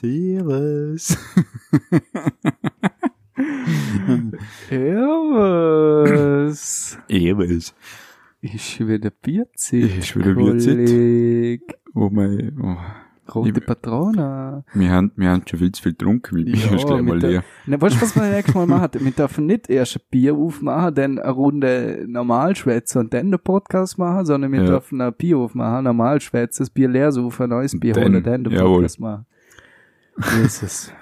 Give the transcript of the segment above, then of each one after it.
Servus. Servus. Servus. Ist wieder 40. Ist wieder 40. Kolleg. Oh mein, oh. Rote Ich- Patrone. Wir haben, wir haben schon viel zu viel getrunken. Mit Ja, mir ist gleich mal leer. Na, weißt du, was wir nächstes Mal machen? Wir dürfen nicht erst ein Bier aufmachen, dann eine Runde normal schwätzen und dann den Podcast machen, sondern wir Ja. dürfen ein Bier aufmachen, normal schwätzen, das Bier leer suchen, ein neues Bier holen, dann den jawohl. Podcast machen. Jesus.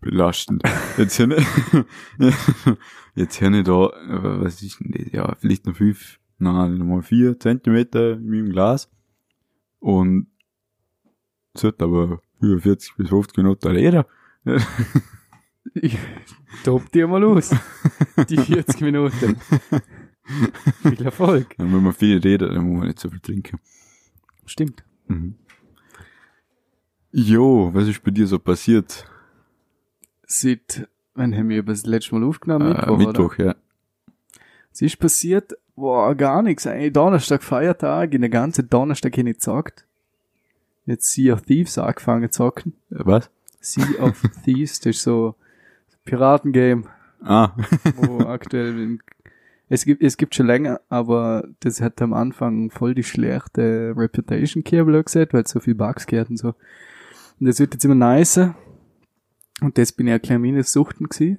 Belastend. Jetzt hier nicht, jetzt hier nicht da, äh, was ist denn das? Ja, vielleicht noch fünf, nein, nochmal vier Zentimeter in meinem Glas. Und es hat aber über 40 bis 50 Minuten. Ich tob dir mal los. Die 40 Minuten. Viel Erfolg. Und wenn man viel redet, dann muss man nicht so viel trinken. Stimmt. Mhm. Jo, was ist bei dir so passiert? Seit, wann haben wir das letzte Mal aufgenommen? Äh, Mittwoch, Mittwoch, ja. Es ist passiert, boah, gar nichts. Ey, Donnerstag, Feiertag, in der ganzen Donnerstag habe ich nicht gezockt. Jetzt Sea of Thieves angefangen zu zocken. Äh, Was? Sea of Thieves, das ist so ein Piratengame, Ah, wo aktuell es gibt, es gibt schon länger, aber das hat am Anfang voll die schlechte Reputation gehabt, gesagt, weil es so viel Bugs gehabt und so. Und das wird jetzt immer nicer. Und das bin ich ein klein minus Suchten gewesen.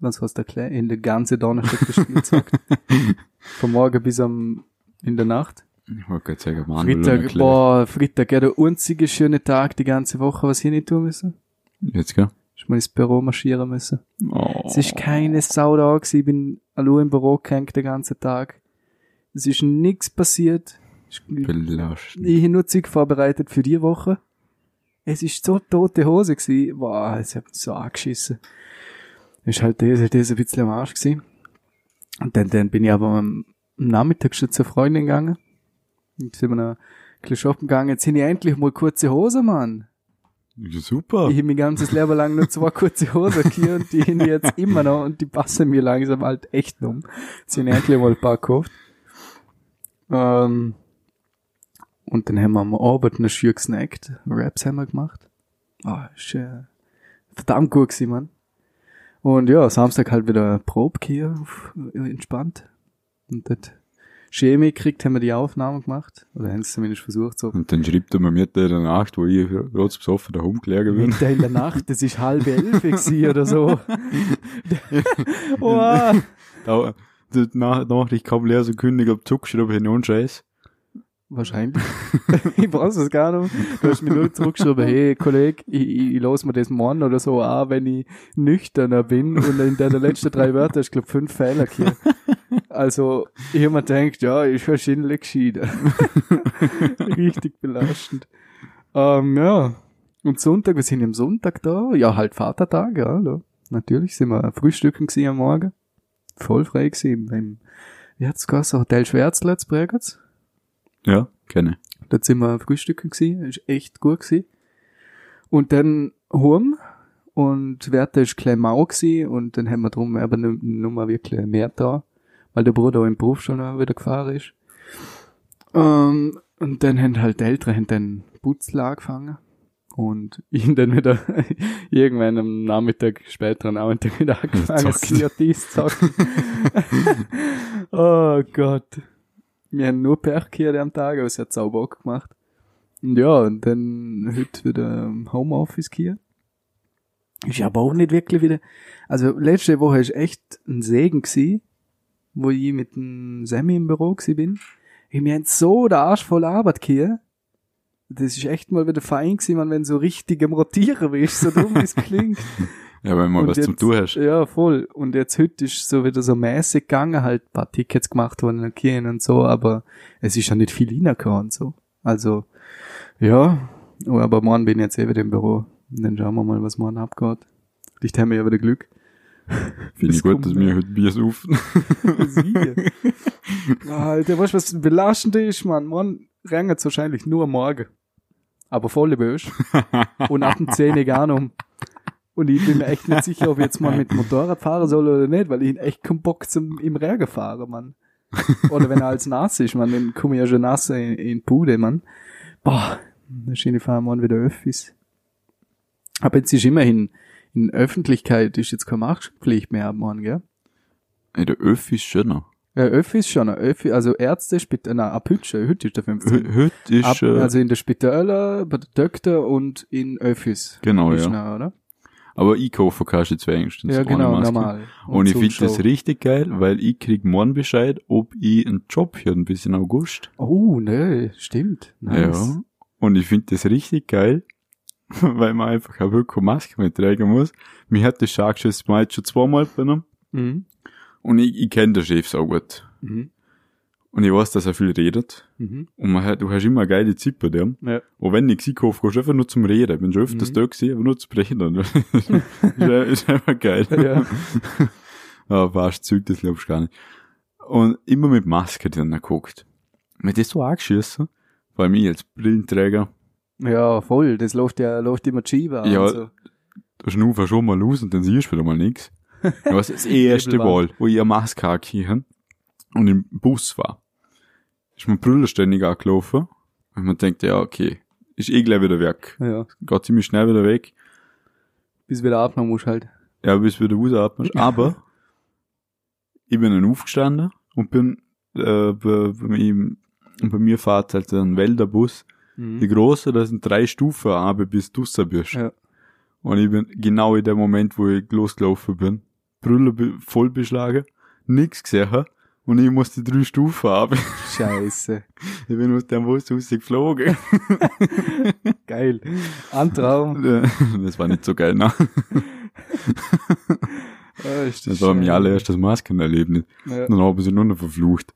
Was hast du klein in der ganzen Donnerstag gespielt. Von morgen bis am, in der Nacht. ich wollte gerade sagen, Manuel Freitag, boah, Freitag, ja, der einzige schöne Tag die ganze Woche, was hier nicht tun müssen. Jetzt, gell? Ich mal ins Büro marschieren müssen. Oh. Es ist keine Sau da gewesen, ich bin allein im Büro gehängt den ganzen Tag. Es ist nix passiert. Ich, Belastend. ich habe nur Zeug vorbereitet für die Woche. Es ist so tote Hose gewesen. Boah, es hat mich so angeschissen. Ist halt das, das ein bisschen am Arsch gewesen. Und dann, dann bin ich aber am Nachmittag schon zur Freundin gegangen. Und sind wir noch ein bisschen shoppen gegangen. Jetzt sind ich endlich mal kurze Hose, Mann. Ja, super. Ich habe mein ganzes Leben lang nur zwei kurze Hosen hier und die ich jetzt immer noch und die passen mir langsam halt echt um. Sind endlich mal ein paar gekauft. Ähm, und dann haben wir am Abend noch schön gesnackt. Raps haben wir gemacht. Ah, ist äh, verdammt gut gewesen, Mann. Und ja, Samstag halt wieder Probe hier, auf, entspannt. Und dort Chemie gekriegt, haben wir die Aufnahme gemacht. Oder haben es zumindest versucht so. Und dann schreibt er mir mit in der Nacht, wo ich gerade besoffen daheim gelegen bin. Mitten in der Nacht, das ist halb elf oder so. wow. Da, die Nach Nachricht kam leer so kündig ab zurückgeschrieben, hin und Scheiß. Wahrscheinlich. ich weiß es gar nicht. Du hast mir nur zurückgeschrieben, hey Kollege, ich, ich, ich los mir das morgen oder so an, wenn ich nüchterner bin und in deiner letzten drei Wörter hast du glaub fünf Fehler hier. Also, ich hab mir gedacht, ja, ist wahrscheinlich geschieden. Richtig belastend. Ähm, ja. Und Sonntag, wir sind am Sonntag da. Ja, halt Vatertag, ja. Da. Natürlich sind wir frühstücken gewesen am Morgen. Voll frei gewesen beim, wie hat's geheißen, Hotel Schwärzletz, Bregenz. Ja, kenne. Da sind wir frühstücken gewesen, ist echt gut gewesen. Und dann heim und Werte ist klein mau gewesen und dann haben wir drum aber nur mal wirklich mehr da, weil der Bruder auch im Berufsschule noch wieder gefahren ist. Ähm, und dann haben halt die Eltern haben dann angefangen und ich dann wieder irgendwann am Nachmittag, späteren Nachmittag wieder angefangen, Zocken. Zu zocken. oh Gott. Wir haben nur gehabt am Tag, aber es hat sau Bock gemacht. Und ja, und dann heute wieder Homeoffice hier. Ist aber auch nicht wirklich wieder, also letzte Woche ist echt ein Segen gewesen, wo ich mit dem Sammy im Büro gewesen bin. Ich mir so der Arsch voll Arbeit hier. Das ist echt mal wieder fein gewesen, man, wenn so richtig am Rotieren bist, so dumm wie es klingt. Ja, wenn man Und was zum jetzt- Tun hast. Ja, voll. Und jetzt heute ist so wieder so mäßig gegangen, halt ein paar Tickets gemacht worden in der Kirche und so, aber es ist ja nicht viel reingekommen und so. Also, ja, aber morgen bin ich jetzt eh wieder im Büro. Und dann schauen wir mal, was morgen abgeht. Vielleicht haben wir ja wieder Glück. Finde ich gut, dass wir heute Bier saufen. Alter, weißt du, was belastend ist, Mann? Morgen regnet wahrscheinlich nur morgen. Aber voll böse. Und ab dem 10 gar nicht um. Und ich bin mir echt nicht sicher, ob ich jetzt mal mit Motorrad fahren soll oder nicht, weil ich echt keinen Bock zum, im Regen fahren, Mann. Oder wenn er als nass ist, Mann, dann komme ich ja schon nass in, in Bude, Mann. Boah, Wahrscheinlich fahren wir wieder Öffis. Aber jetzt ist immerhin, in Öffentlichkeit ist jetzt keine Maskenpflicht mehr ab morgen, gell? Ey, der Öff ist schöner. Ja, Öffis schon, Öffi, also Ärzte, Spital, na, ab Hütsche, Hütte ist der 15. Heute ist, Ab, also in der Spitäler, bei der Doktor und in Öffis. genau, Ist ja. noch, oder? Aber ich kaufe jetzt wenigstens Ja, ohne genau, Maske. normal. Und, ich finde das richtig geil, weil ich krieg morgen Bescheid, ob ich einen Job hier ein bisschen August. Oh, ne, stimmt. Nice. Ja. Und ich finde das richtig geil, weil man einfach auch wirklich Maske mehr tragen muss. Mir hat das mal jetzt schon zweimal genommen. Mhm. Und ich, ich kenne den Chef so gut. Mhm. Und ich weiß, dass er viel redet. Mhm. Und man du hast immer eine geile Zeit bei dem. Ja. Und wenn ich sie kaufe, gehst du einfach nur zum Reden. Ich bin schon öfters Mhm. da gewesen, aber nur zu reden. ist, ist einfach geil. Ja. Aber fast Zeug, das glaubst du gar nicht. Und immer mit Maske dann geguckt. Mir das so angeschissen, allem ich als Brillenträger, ja, voll. Das läuft ja, läuft immer Chiva. Ja, so. da schnaufen schon mal los und dann siehst du wieder mal nix. Ja, was das erste Mal, wo ich eine Maske hatte und im Bus war, ist mein Brüller ständig angelaufen. Und man denkt, ja, okay, ist eh gleich wieder weg. Ja. Geht ziemlich schnell wieder weg. Bis wieder atmen musst halt. Ja, bis wieder ausatmest. Aber ich bin dann aufgestanden und bin äh, bei, bei, ihm, und bei mir fährt halt ein Wälderbus. Die Mhm. große, da sind drei Stufen aber bis du bist. Ja. Und ich bin genau in dem Moment, wo ich losgelaufen bin, Brille be- voll beschlagen, nix gesehen und ich musste drei Stufen haben. Scheiße. ich bin aus dem Bus rausgeflogen. Geil. Ein Traum. das war nicht so geil, ne? Ah, ist Das war mein allererstes Maskenerlebnis. Ja. Dann haben sie nur noch verflucht.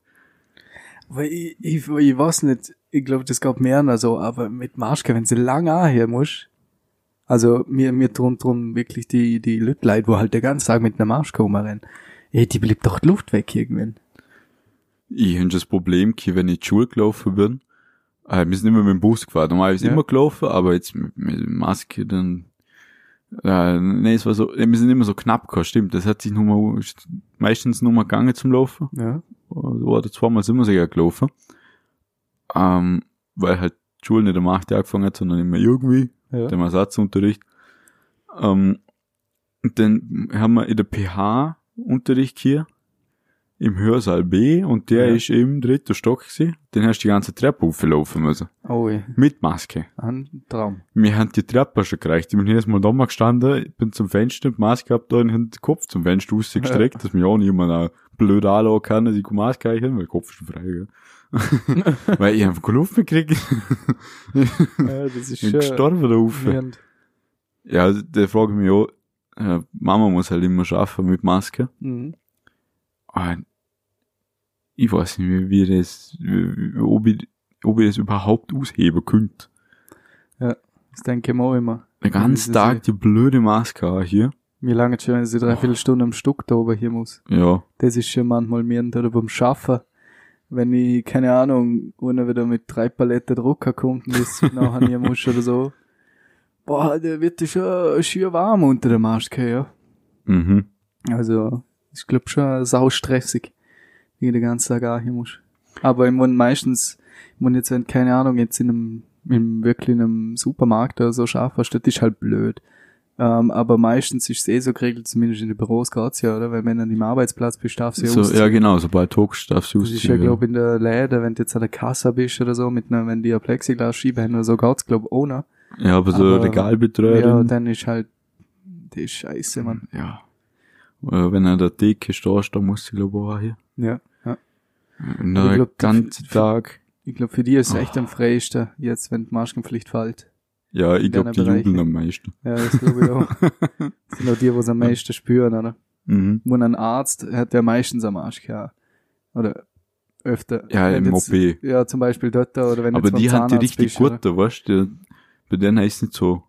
Aber ich, ich, ich weiß nicht, ich glaube, das gab mehr so, aber mit Maske, wenn sie lang anhören musst, also mir, mir tun drum wirklich die, die Leute, wo halt den ganzen Tag mit einer Maske rumrennen, ey, die bleibt doch die Luft weg irgendwann. Ich hatte das Problem, gehabt, wenn ich in die Schule gelaufen bin, äh, wir sind immer mit dem Bus gefahren. Normal ist Ja. immer gelaufen, aber jetzt mit, mit Maske dann, äh, nee, es war so, äh, wir sind immer so knapp gehabt, stimmt. Das hat sich nur mal, ist meistens nur mal gegangen zum Laufen. Ja. Oder zweimal sind wir sogar gelaufen. Ähm, weil halt die Schule nicht am 8 Uhr angefangen hat, sondern immer irgendwie, Ja. dem Ersatzunterricht. Ähm, und dann haben wir in der PH-Unterricht hier im Hörsaal B und der Ja. ist im dritten Stock gewesen. Den hast du die ganze Treppe auflaufen müssen. Oh, ey. Mit Maske. ein Traum. Wir haben die Treppe schon gereicht. Ich bin jedes Mal da mal gestanden, ich bin zum Fenster, die Maske gehabt da und haben den Kopf zum Fenster rausgestreckt, dass mich auch niemand auch blöd anschauen kann, dass ich Maske habe, weil der Kopf ist schon frei, gell? weil ich einfach keine Luft mehr kriege. Ja, das ist Ich bin schon. gestorben da rauf. Ja, da frage ich mich auch, äh, Mama muss halt immer schaffen mit Maske. Mhm. Aber ich weiß nicht, wie, wie das, ob ich, ob ich das überhaupt ausheben könnte. Das denke ich mir auch immer. Den ganzen Tag die blöde Maske hier. Mir lange schon, wenn sie dreiviertel Stunden am Stück da oben hier muss. Ja. Das ist schon manchmal mir oder beim Schaffen. Wenn ich, keine Ahnung, einer wieder mit drei Paletten Drucker kommt und das nachher hier muss oder so. Boah, der wird ja schon schier warm unter der Maske, ja. Mhm. Also, ich glaub schon sau stressig, wie ich den ganzen Tag auch hier muss. Aber ich meine meistens, ich meine jetzt, wenn, keine Ahnung, jetzt in einem, in wirklich in einem Supermarkt oder so scharf hast, das ist halt blöd. Ähm, aber meistens ist es eh so geregelt, zumindest in den Büros geht's ja, oder? Weil wenn du an dem Arbeitsplatz bist, darfst du ja So, ausziehen. ja, genau, sobald du darfst du Das ist ja, glaub in der Läden, wenn du jetzt an der Kasse bist oder so, mit einer, wenn die eine Plexiglas-Scheibe haben oder so, geht's, glaub ohne. ja, aber so aber- Ja, Regalbetreuerin. dann ist halt, das ist scheiße, Mann. Ja. Äh, Wenn er der Theke stehst, dann musst du, glaub ich, auch hier. Ja, ja. Den glaub, ganzen Tag. Ich glaube, für die ist es Oh. echt am freiesten, jetzt, wenn die Maskenpflicht fällt. Ja, ich glaube, die Bereiche. jubeln am meisten. Ja, das glaube ich auch. das sind auch die, die es am meisten spüren, oder? Mhm. Wenn ein Arzt hat der meistens am Arsch gehabt. Oder öfter. Ja, Wenn im jetzt- OP. Ja, zum Beispiel dort, oder wenn Aber die hat die richtig bist, oder? gute, weißt du? Bei denen ist nicht so.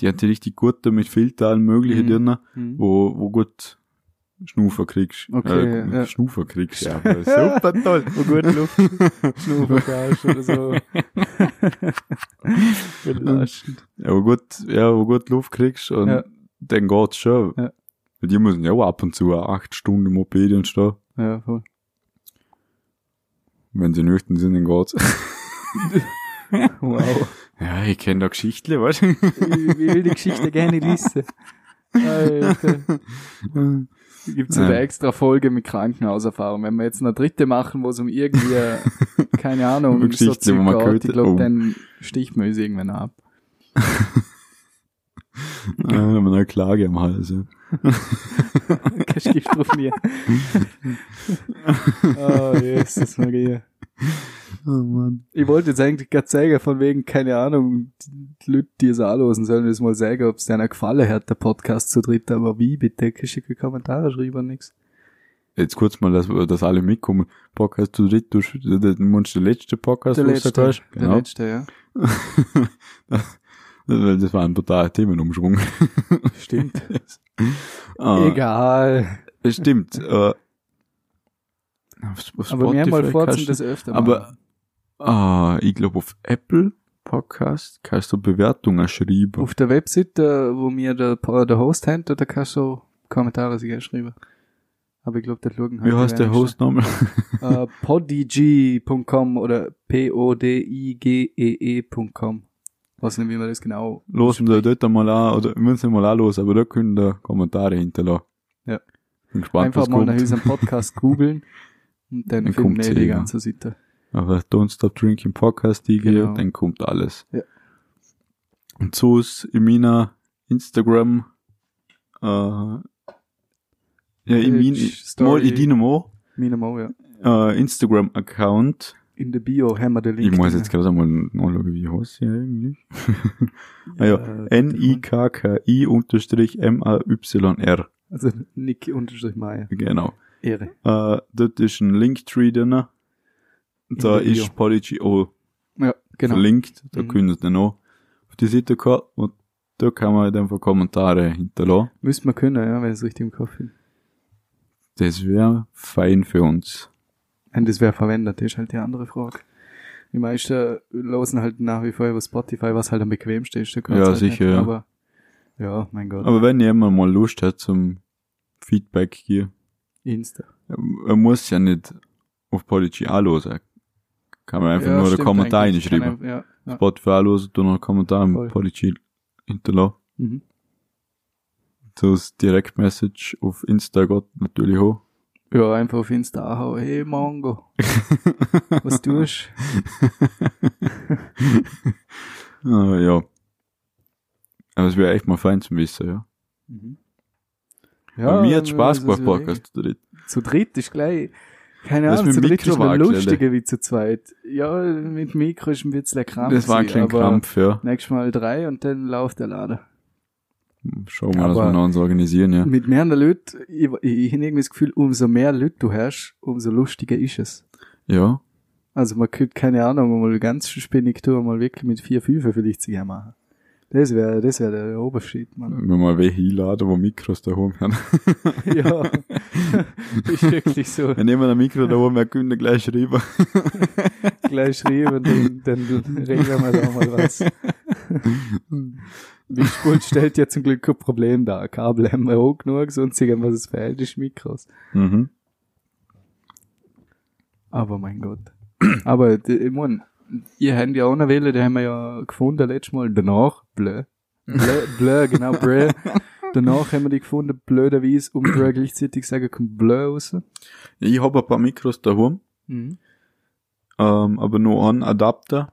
Die hat die richtig gute mit Filter allen möglichen Mhm. drin, Mhm. wo, wo gut Schnufer kriegst. Okay, äh, ja. Schnufer kriegst, ja. Super toll. Wo gut Luft schnaufen kannst oder so. Belastend. Ja, wo gut, ja, wo gut Luft kriegst und Ja. dann geht's schon. Ja. Die müssen ja auch ab und zu acht Stunden im OP stehen. Ja, voll. Wenn sie nüchtern sind, dann geht's. Wow. Ja, ich kenne da Geschichten, weißt du? Ich will die Geschichte gerne lesen. Alter. Gibt's eine Ja. extra Folge mit Krankenhauserfahrung. Wenn wir jetzt eine dritte machen, wo es um irgendwie, äh, keine Ahnung, Eine Geschichte, Zeug man geht, ich glaube, oh. dann sticht man uns irgendwann ab. Ja, haben wir eine Klage am Hals. Ja. Kein Stift drauf nie. oh, Jesus Maria. Oh Mann. Ich wollte jetzt eigentlich gerade sagen, von wegen, keine Ahnung, die Leute, die es anlosen, sollen das mal sagen, ob es denen gefallen hat, der Podcast zu dritt, aber wie, bitte, schicke Kommentare, schreiben nix. Jetzt kurz mal, dass, dass alle mitkommen. Podcast zu dritt, du, du, du meinst der letzte Podcast, Der du letzte, gesagt hast? der Genau. letzte, ja. Weil das war ein totaler Themenumschwung. Stimmt. Ah, Egal. Stimmt. Äh, auf, auf Aber mal Spotify vor, kannst du- das öfter Aber ah, ich glaube auf Apple Podcast kannst du Bewertungen schreiben. Auf der Webseite, wo mir der, der Host hat, da kannst du Kommentare sicher schreiben. Aber ich glaube, der schauen halt Wie heißt der Host nochmal? Äh, podigy.com oder p-o-d-i-g-e-e.com. Weiß nicht, wie man das genau Losen wir dort einmal an, oder wir müssen mal anlosen, aber da können da Kommentare hinterlassen. Ja. Bin gespannt, Einfach was mal nach kommt. unserem Podcast googeln und dann, Dann wir die ganze Seite. Aber Don't Stop Drinking Podcast, die Genau. dann kommt alles. Ja. Und so ist in meiner Instagram, äh, ja, in mein, Story. mal in deinem auch, Minimo, ja. äh, Instagram-Account. In der Bio haben wir den Link. Ich muss jetzt gerade einmal nachschauen, wie heißt sie eigentlich? ah ja, N-I-K-K-I unterstrich M-A-Y-R. Also Nick unterstrich Meier. Genau. Ehre. Äh, dort ist ein Linktree drin. Da ist Podigy auch Ja, genau. verlinkt. Da Mhm. können Sie dann auch auf die Seite kommen und da kann man dann einfach Kommentare hinterlassen. Müsste man können, ja, wenn es richtig im Kopf bin. Das wäre fein für uns. Und das wäre verwendet, das ist halt die andere Frage. Die meisten losen halt nach wie vor über Spotify, was halt am bequemsten ist. Ja, halt sicher, nicht. Aber, ja, mein Gott. Aber wenn jemand mal Lust hat zum Feedback hier, Insta. er muss ja nicht auf Podigy anlosen. Kann man einfach ja, nur einen Kommentar reinschreiben. Ja, ja. Spotify anlosen, du noch einen Kommentar im Podigy hinterlassen. Mhm. Das Direktmessage auf Insta geht natürlich auch. ja, einfach auf Insta anhauen. Hey, Mongo. Was tust Ah, ja. Aber es wäre echt mal fein zu wissen, ja. Mhm. Aber mir hat Spaß das ist gemacht, Podcast zu dritt. Zu dritt ist gleich, keine Ahnung, mit zu dritt ist Mikro noch war gestellt. lustiger wie zu zweit. Ja, mit Mikro ist ein bisschen Krampf. Das war ein kleiner Krampf, ja. Nächstes Mal drei und dann läuft der Lader. Schauen wir mal, dass wir noch uns organisieren, ja. Mit mehr Leuten, ich, ich, ich habe irgendwie das Gefühl, umso mehr Leute du hast, umso lustiger ist es. Ja. Also man könnte, keine Ahnung, mal ganz spinnig tun, mal wirklich mit vier, fünf vielleicht sogar machen. Das wäre, das wäre der Obershit, Mann. Wenn wir mal welche einladen, wo Mikros da oben haben. ja. ist wirklich so. Wenn jemand ein Mikro da oben hat, können wir gleich schreiben. Gleich schreiben, dann, dann regeln wir da mal was. Wischpult stellt ja zum Glück kein Problem dar. Kabel haben wir auch genug, sonst irgendwas es fehlt, ist Mikros. Mhm. Aber mein Gott. Aber, ich mein, ihr habt ja auch eine Welle, die haben wir ja gefunden letztes Mal. Danach, blö. Blö, blö genau, blö. Danach haben wir die gefunden, blöderweise, um blö gleichzeitig sagen, kommt blö raus. Ich habe ein paar Mikros daheim, Mhm. ähm, aber nur einen Adapter.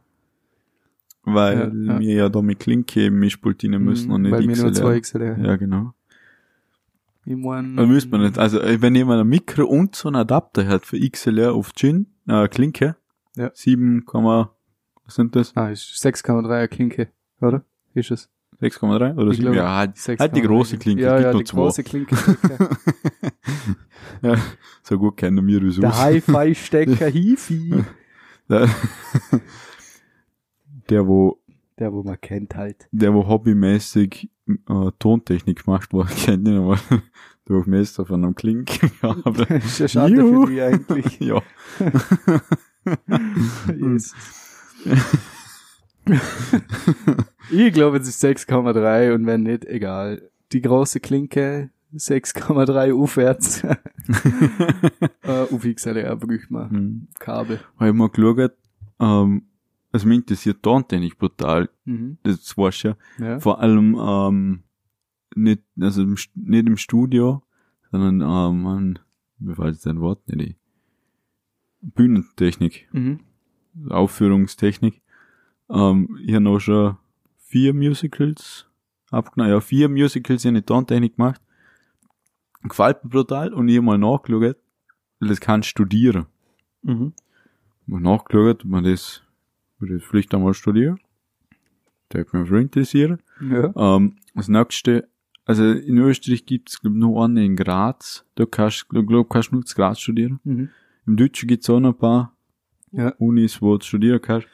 Weil Ja, ja. wir ja da mit Klinke im Mischpult rein müssen und nicht Weil wir nur XLR. zwei XLR haben. Ja, genau. Ich mein, Da müsste man nicht. Also, äh, wenn jemand ein Mikro und so einen Adapter hat für XLR auf Gin, äh, Klinke, Ja. 7, was sind das? Ah, ist 6,3er Klinke, oder? Ist es? 6,3 oder Ich 7? glaube, Ja, halt, 6,3. halt die große Klinke, Ja, ja, die zwei. große Klinke. Ja, so gut kennen wir uns Der. Hi-Fi-Stecker Hifi. Der, der, wo, Der, wo man kennt halt. der, wo hobbymäßig äh, Tontechnik macht, war, kennt ihn aber durch Meister von einem Klinkenkabel. ist ja schade Juhu. für die eigentlich. ja. Jesus. ich glaube, es ist 6,3 und wenn nicht, egal. Die große Klinke 6,3 aufwärts. äh, auf XLR braucht man Hm. Kabel. Habe ich mal geschaut, ähm, also mich interessiert Tontechnik brutal, Mhm. das weißt du ja. Ja. Vor allem, ähm, nicht, also im, nicht im Studio, sondern, ähm, man, mir fällt jetzt ein Wort nicht. Bühnentechnik, Mhm. Aufführungstechnik. Ähm, ich habe noch schon vier Musicals abgenommen, ja, vier Musicals in die Tontechnik gemacht. Gefällt mir brutal und ich habe mal nachgeschaut, weil das kann studieren. Mhm. Mal nachgeschaut, ob man das, würde ich vielleicht einmal studieren. Da hat mich interessieren. Ja. Ähm, das nächste, also in Österreich gibt's glaub nur eine in Graz. Da kannst du, glaub, kannst du nur zu Graz studieren. Mhm. Im Deutschen gibt's auch noch ein paar Ja. Unis, wo du studieren kannst.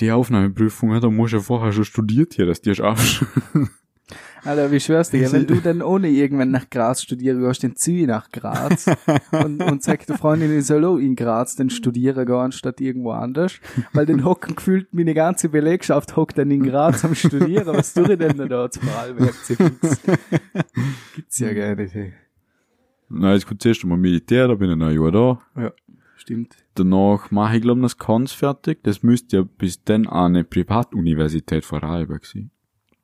Die Aufnahmeprüfung, da musst du ja vorher schon studiert hier, dass du schaffst. Alter, wie schwörst du, wenn du dann ohne irgendwann nach Graz studieren gehst, dann zieh ich nach Graz und, und sag der Freundin, ich soll auch in Graz dann studieren gehen, anstatt irgendwo anders. Weil dann hocken gefühlt meine ganze Belegschaft hockt dann in Graz am Studieren. Was tue ich denn da zum Allwerk Gibt's ja gar nicht, ey. Na, jetzt kommt zuerst einmal Militär, da bin ich noch ein Jahr da. Ja, stimmt. Danach mache ich, glaube das Kons fertig. Das müsste ja bis dann eine Privatuniversität Vorarlberg sein.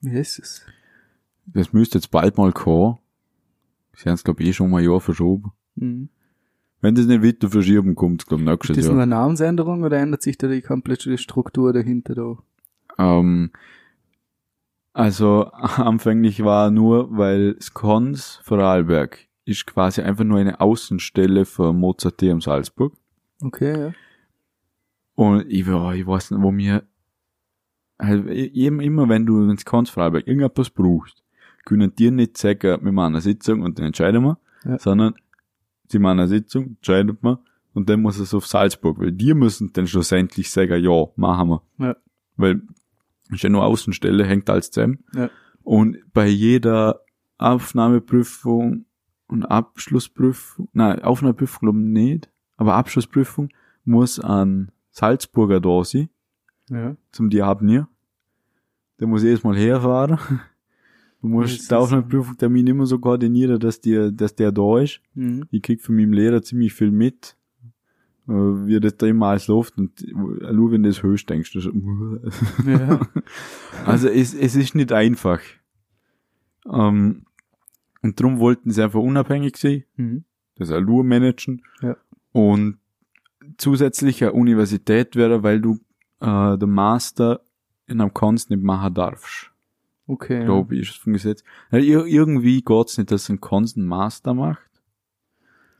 Wie ist es? Das müsste jetzt bald mal kommen. Sie haben es, glaube ich, eh schon mal ein Jahr verschoben. Mhm. Wenn das nicht weiter verschieben, kommt es, glaube ich, Ist nächstes das nur Jahr. eine Namensänderung oder ändert sich da die komplette Struktur dahinter da? Ähm, also, anfänglich war nur, weil Skons Vorarlberg ist quasi einfach nur eine Außenstelle für Mozarteum Salzburg. Okay, ja. Und ich, war, ich weiß nicht, wo mir, halt, immer, wenn du ins Skons Vorarlberg irgendetwas brauchst, können dir nicht sagen, wir machen eine Sitzung und dann entscheiden wir, Ja. sondern sie machen eine Sitzung, entscheiden wir und dann muss es auf Salzburg, weil die müssen dann schlussendlich sagen, ja, machen wir. Ja. Weil, ist ja nur Außenstelle, hängt alles zusammen. Ja. Und bei jeder Aufnahmeprüfung und Abschlussprüfung, nein, Aufnahmeprüfung glaube ich nicht, aber Abschlussprüfung muss ein Salzburger da sein, Ja. zum wir. Der muss jedes Mal herfahren. Du Das musst ist die Aufnahmeprüfung-Termin immer so koordinieren, dass dir, dass der da ist. Mhm. Ich krieg von meinem Lehrer ziemlich viel mit, äh, wie das da immer alles läuft und äh, nur wenn du das hörst, denkst du so, Ja. Also es, es ist nicht einfach. Ähm, und darum wollten sie einfach unabhängig sein, Mhm. das Allur managen Ja. Und zusätzlich eine Universität wäre, weil du äh, den Master in einem Kunst nicht machen darfst. Okay. ja. Glaube ich, vom Gesetz. Ja, ir irgendwie geht's nicht, dass ein Kunst einen Master macht.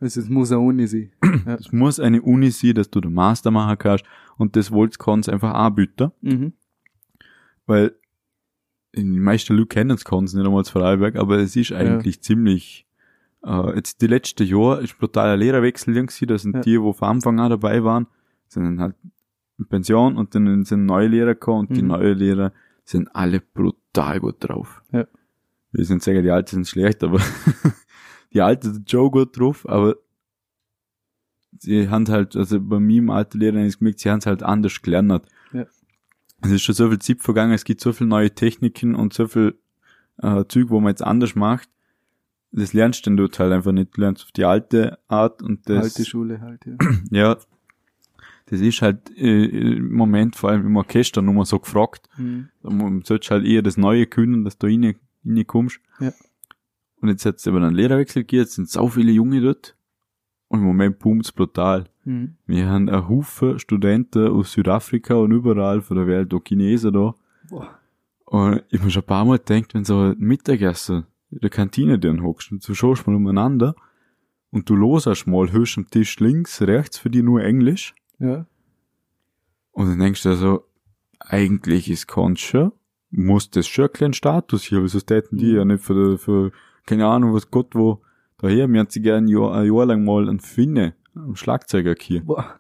Also es muss eine Uni sein. Es muss eine Uni sein, dass du den Master machen kannst und das wollte Kunst einfach anbieten. Mhm. weil die meisten Leute kennen es Konz nicht einmal Vorarlberg, aber es ist eigentlich ziemlich, äh, jetzt die letzten Jahre ist brutaler Lehrerwechsel irgendwie, da sind Ja. die, wo von Anfang an dabei waren, sind dann halt in Pension und dann sind neue Lehrer gekommen und die Mhm. neuen Lehrer sind alle brutal gut drauf. Ja. Wir sind sagen, die Alten sind schlecht, aber die Alten sind schon gut drauf, aber sie haben halt, also bei mir im alten Lehrer habe ich gemerkt, sie haben es halt anders gelernt. Ja. Es ist schon so viel Zeit vergangen, es gibt so viele neue Techniken und so viel äh, Zeug, wo man jetzt anders macht. Das lernst du dann dort halt einfach nicht. Du lernst auf die alte Art und das, Alte Schule halt, ja. ja, das ist halt äh, im Moment vor allem im Orchester nur mal so gefragt. Mhm. Da mu- sollst du halt eher das Neue können, dass du rein, reinkommst. Ja. Und jetzt hat es aber einen Lehrerwechsel gegeben, jetzt sind so viele Junge dort. Und im Moment boomt's brutal. Mhm. Wir haben einen Haufen Studenten aus Südafrika und überall von der Welt, auch Chinesen da. Boah. Und ich mir schon ein paar Mal gedacht, wenn so Mittagessen in der Kantine drin hockst und du schaust mal umeinander und du losest mal, hörst am Tisch links, rechts für die nur Englisch Ja. und dann denkst du dir so, eigentlich ist Concha, muss das schon ein kleinen Status hier, wieso täten die Mhm. ja nicht für, für, keine Ahnung, was Gott wo, daher, mir hat sie gern ein Jahr, ein Jahr lang mal einen Finne, einen Schlagzeuger hier, Boah.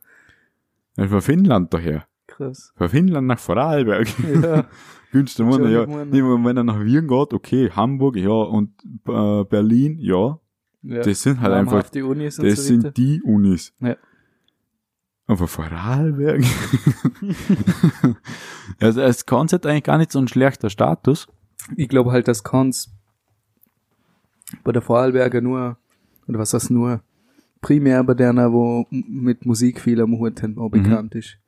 von Finnland daher, Krass. von Finnland nach Vorarlberg. Ja. Günstig, Schon ja. gemein, Nee, wenn er nach Wien geht, okay, Hamburg, ja, und äh, Berlin, ja, ja. das sind halt einfach, Die Unis das so sind die Unis. Ja. Aber Vorarlberg? also kann halt eigentlich gar nicht so ein schlechter Status. Ich glaube halt, dass Cons bei der Vorarlberger nur, oder was heißt nur, primär bei der, wo mit Musik viel am Hut Mhm. bekannt ist.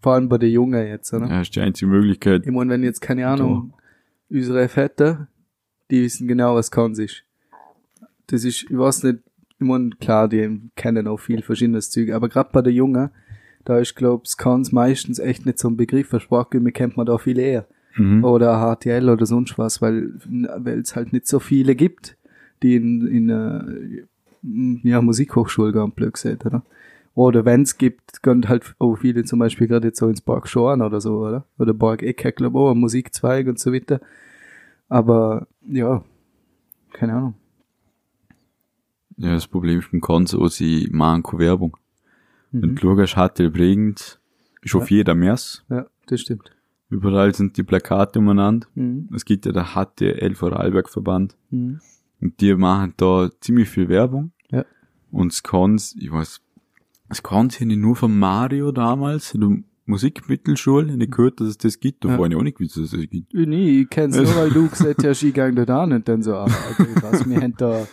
Vor allem bei den Jungen jetzt, oder? Ja, ist die einzige Möglichkeit. Ich meine, wenn jetzt, keine Ahnung, unsere Väter, die wissen genau, was Kons ist. Das ist, ich weiß nicht, ich meine, klar, die kennen auch viel verschiedenes Zeug, aber gerade bei den Jungen, da ist, glaub ich, Kons meistens echt nicht so ein Begriff, für Sprachgymnastik kennt man da viel eher. Mhm. Oder HTL oder sonst was, weil weil es halt nicht so viele gibt, die in, in äh, ja, Musikhochschule gehen, blöd gesagt, oder? Oder wenn es gibt, gehen halt auch viele zum Beispiel gerade jetzt so ins Park Schoren oder so, oder? Oder Park Eck, glaube ich, auch, Musikzweig und so weiter. Aber, ja, keine Ahnung. Ja, das Problem ist beim Konso, sie machen keine Werbung. Mhm. du schaust, HTL Bregenz, ist auf jeder Mess. Ja, das stimmt. Überall sind die Plakate umeinander. Mhm. Es gibt ja der HTL Vorarlberg Verband. Mhm. Und die machen da ziemlich viel Werbung. Ja. Und Skons, ich weiß, Skons hätte ich nur von Mario damals in der Musikmittelschule hätte ich gehört, dass es das gibt. Da Ja. ich auch nicht gewusst, dass es das gibt. Ich nie, ich kenn's nur, weil du gesagt hast, ich gang da da nicht, dann so, aber okay, was, wir haben da,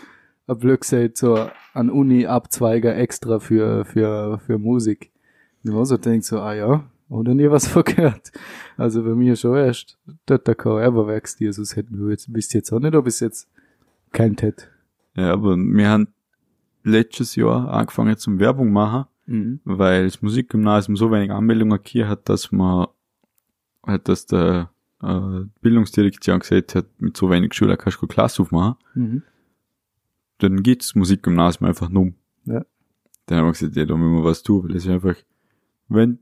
ein gesagt, so an Uni-Abzweiger extra für, für, für Musik. Und ich war so denkt so, ah ja, oder nie was verkehrt. Also bei mir schon erst, dort der KR wächst, Jesus hätten wir jetzt, wisst jetzt auch nicht, ob es jetzt kein Ted. Ja, aber wir haben letztes Jahr angefangen zum Werbung machen, Mhm. weil das Musikgymnasium so wenig Anmeldungen hier hat, dass man, halt, dass der äh, Bildungsdirektion gesagt hat, mit so wenig Schülern kannst du keine Klasse aufmachen. Mhm. dann geht's Musikgymnasium einfach nur. Ja. Dann haben wir gesagt, ja, da müssen wir was tun, weil das ist einfach, wenn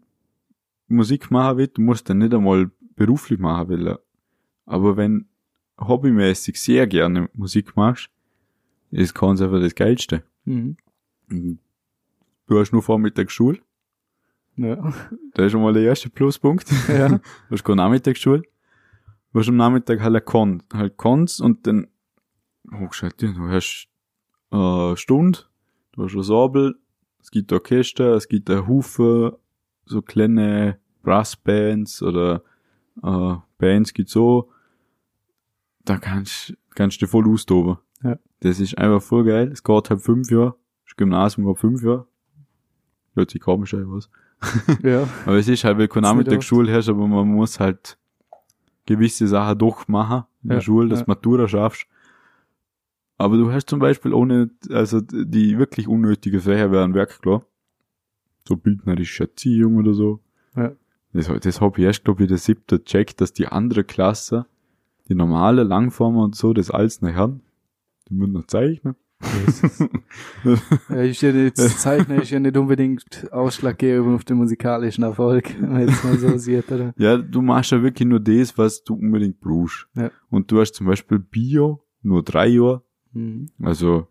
Musik machen will, du musst dann nicht einmal beruflich machen will. Aber wenn hobbymäßig sehr gerne Musik machst, ist Konz einfach das Geilste. Mhm. Du hast nur Vormittagsschule, Ja. das ist schon mal der erste Pluspunkt. ja. Du hast keine Nachmittagsschule. Du hast am Nachmittag halt Kon, halt Cons und dann hochgeschaltet, du hast äh, Stunde, du hast Sabel, es gibt Orchester, es gibt ein Hufe, so kleine Brassbands oder äh, Bands gibt's so. Da kannst, kannst du voll austoben. Ja. Das ist einfach voll geil. Es geht halt fünf Jahre. Das Gymnasium geht fünf Jahre. Hört sich komisch an, was. Ja. Aber es ist halt, weil du keine Nachmittagsschule hast, aber man muss halt gewisse Sachen doch machen in der Ja, Schule, dass ja. Matura schaffst. Aber du hast zum Beispiel ohne, also die wirklich unnötige Fächer wären Werk klar. So bildnerische Erziehung oder so. Ja. Das, das hab ich erst, glaube ich, der siebte checkt, dass die andere Klasse, die normale Langformer und so, das alles noch haben. Die müssen noch zeichnen. Ja, ist ja nicht, das Zeichnen ist ja nicht unbedingt ausschlaggebend auf den musikalischen Erfolg, wenn man jetzt mal so sieht, oder? Ja, du machst ja wirklich nur das, was du unbedingt brauchst. Ja. Und du hast zum Beispiel Bio nur drei Jahre, Mhm. also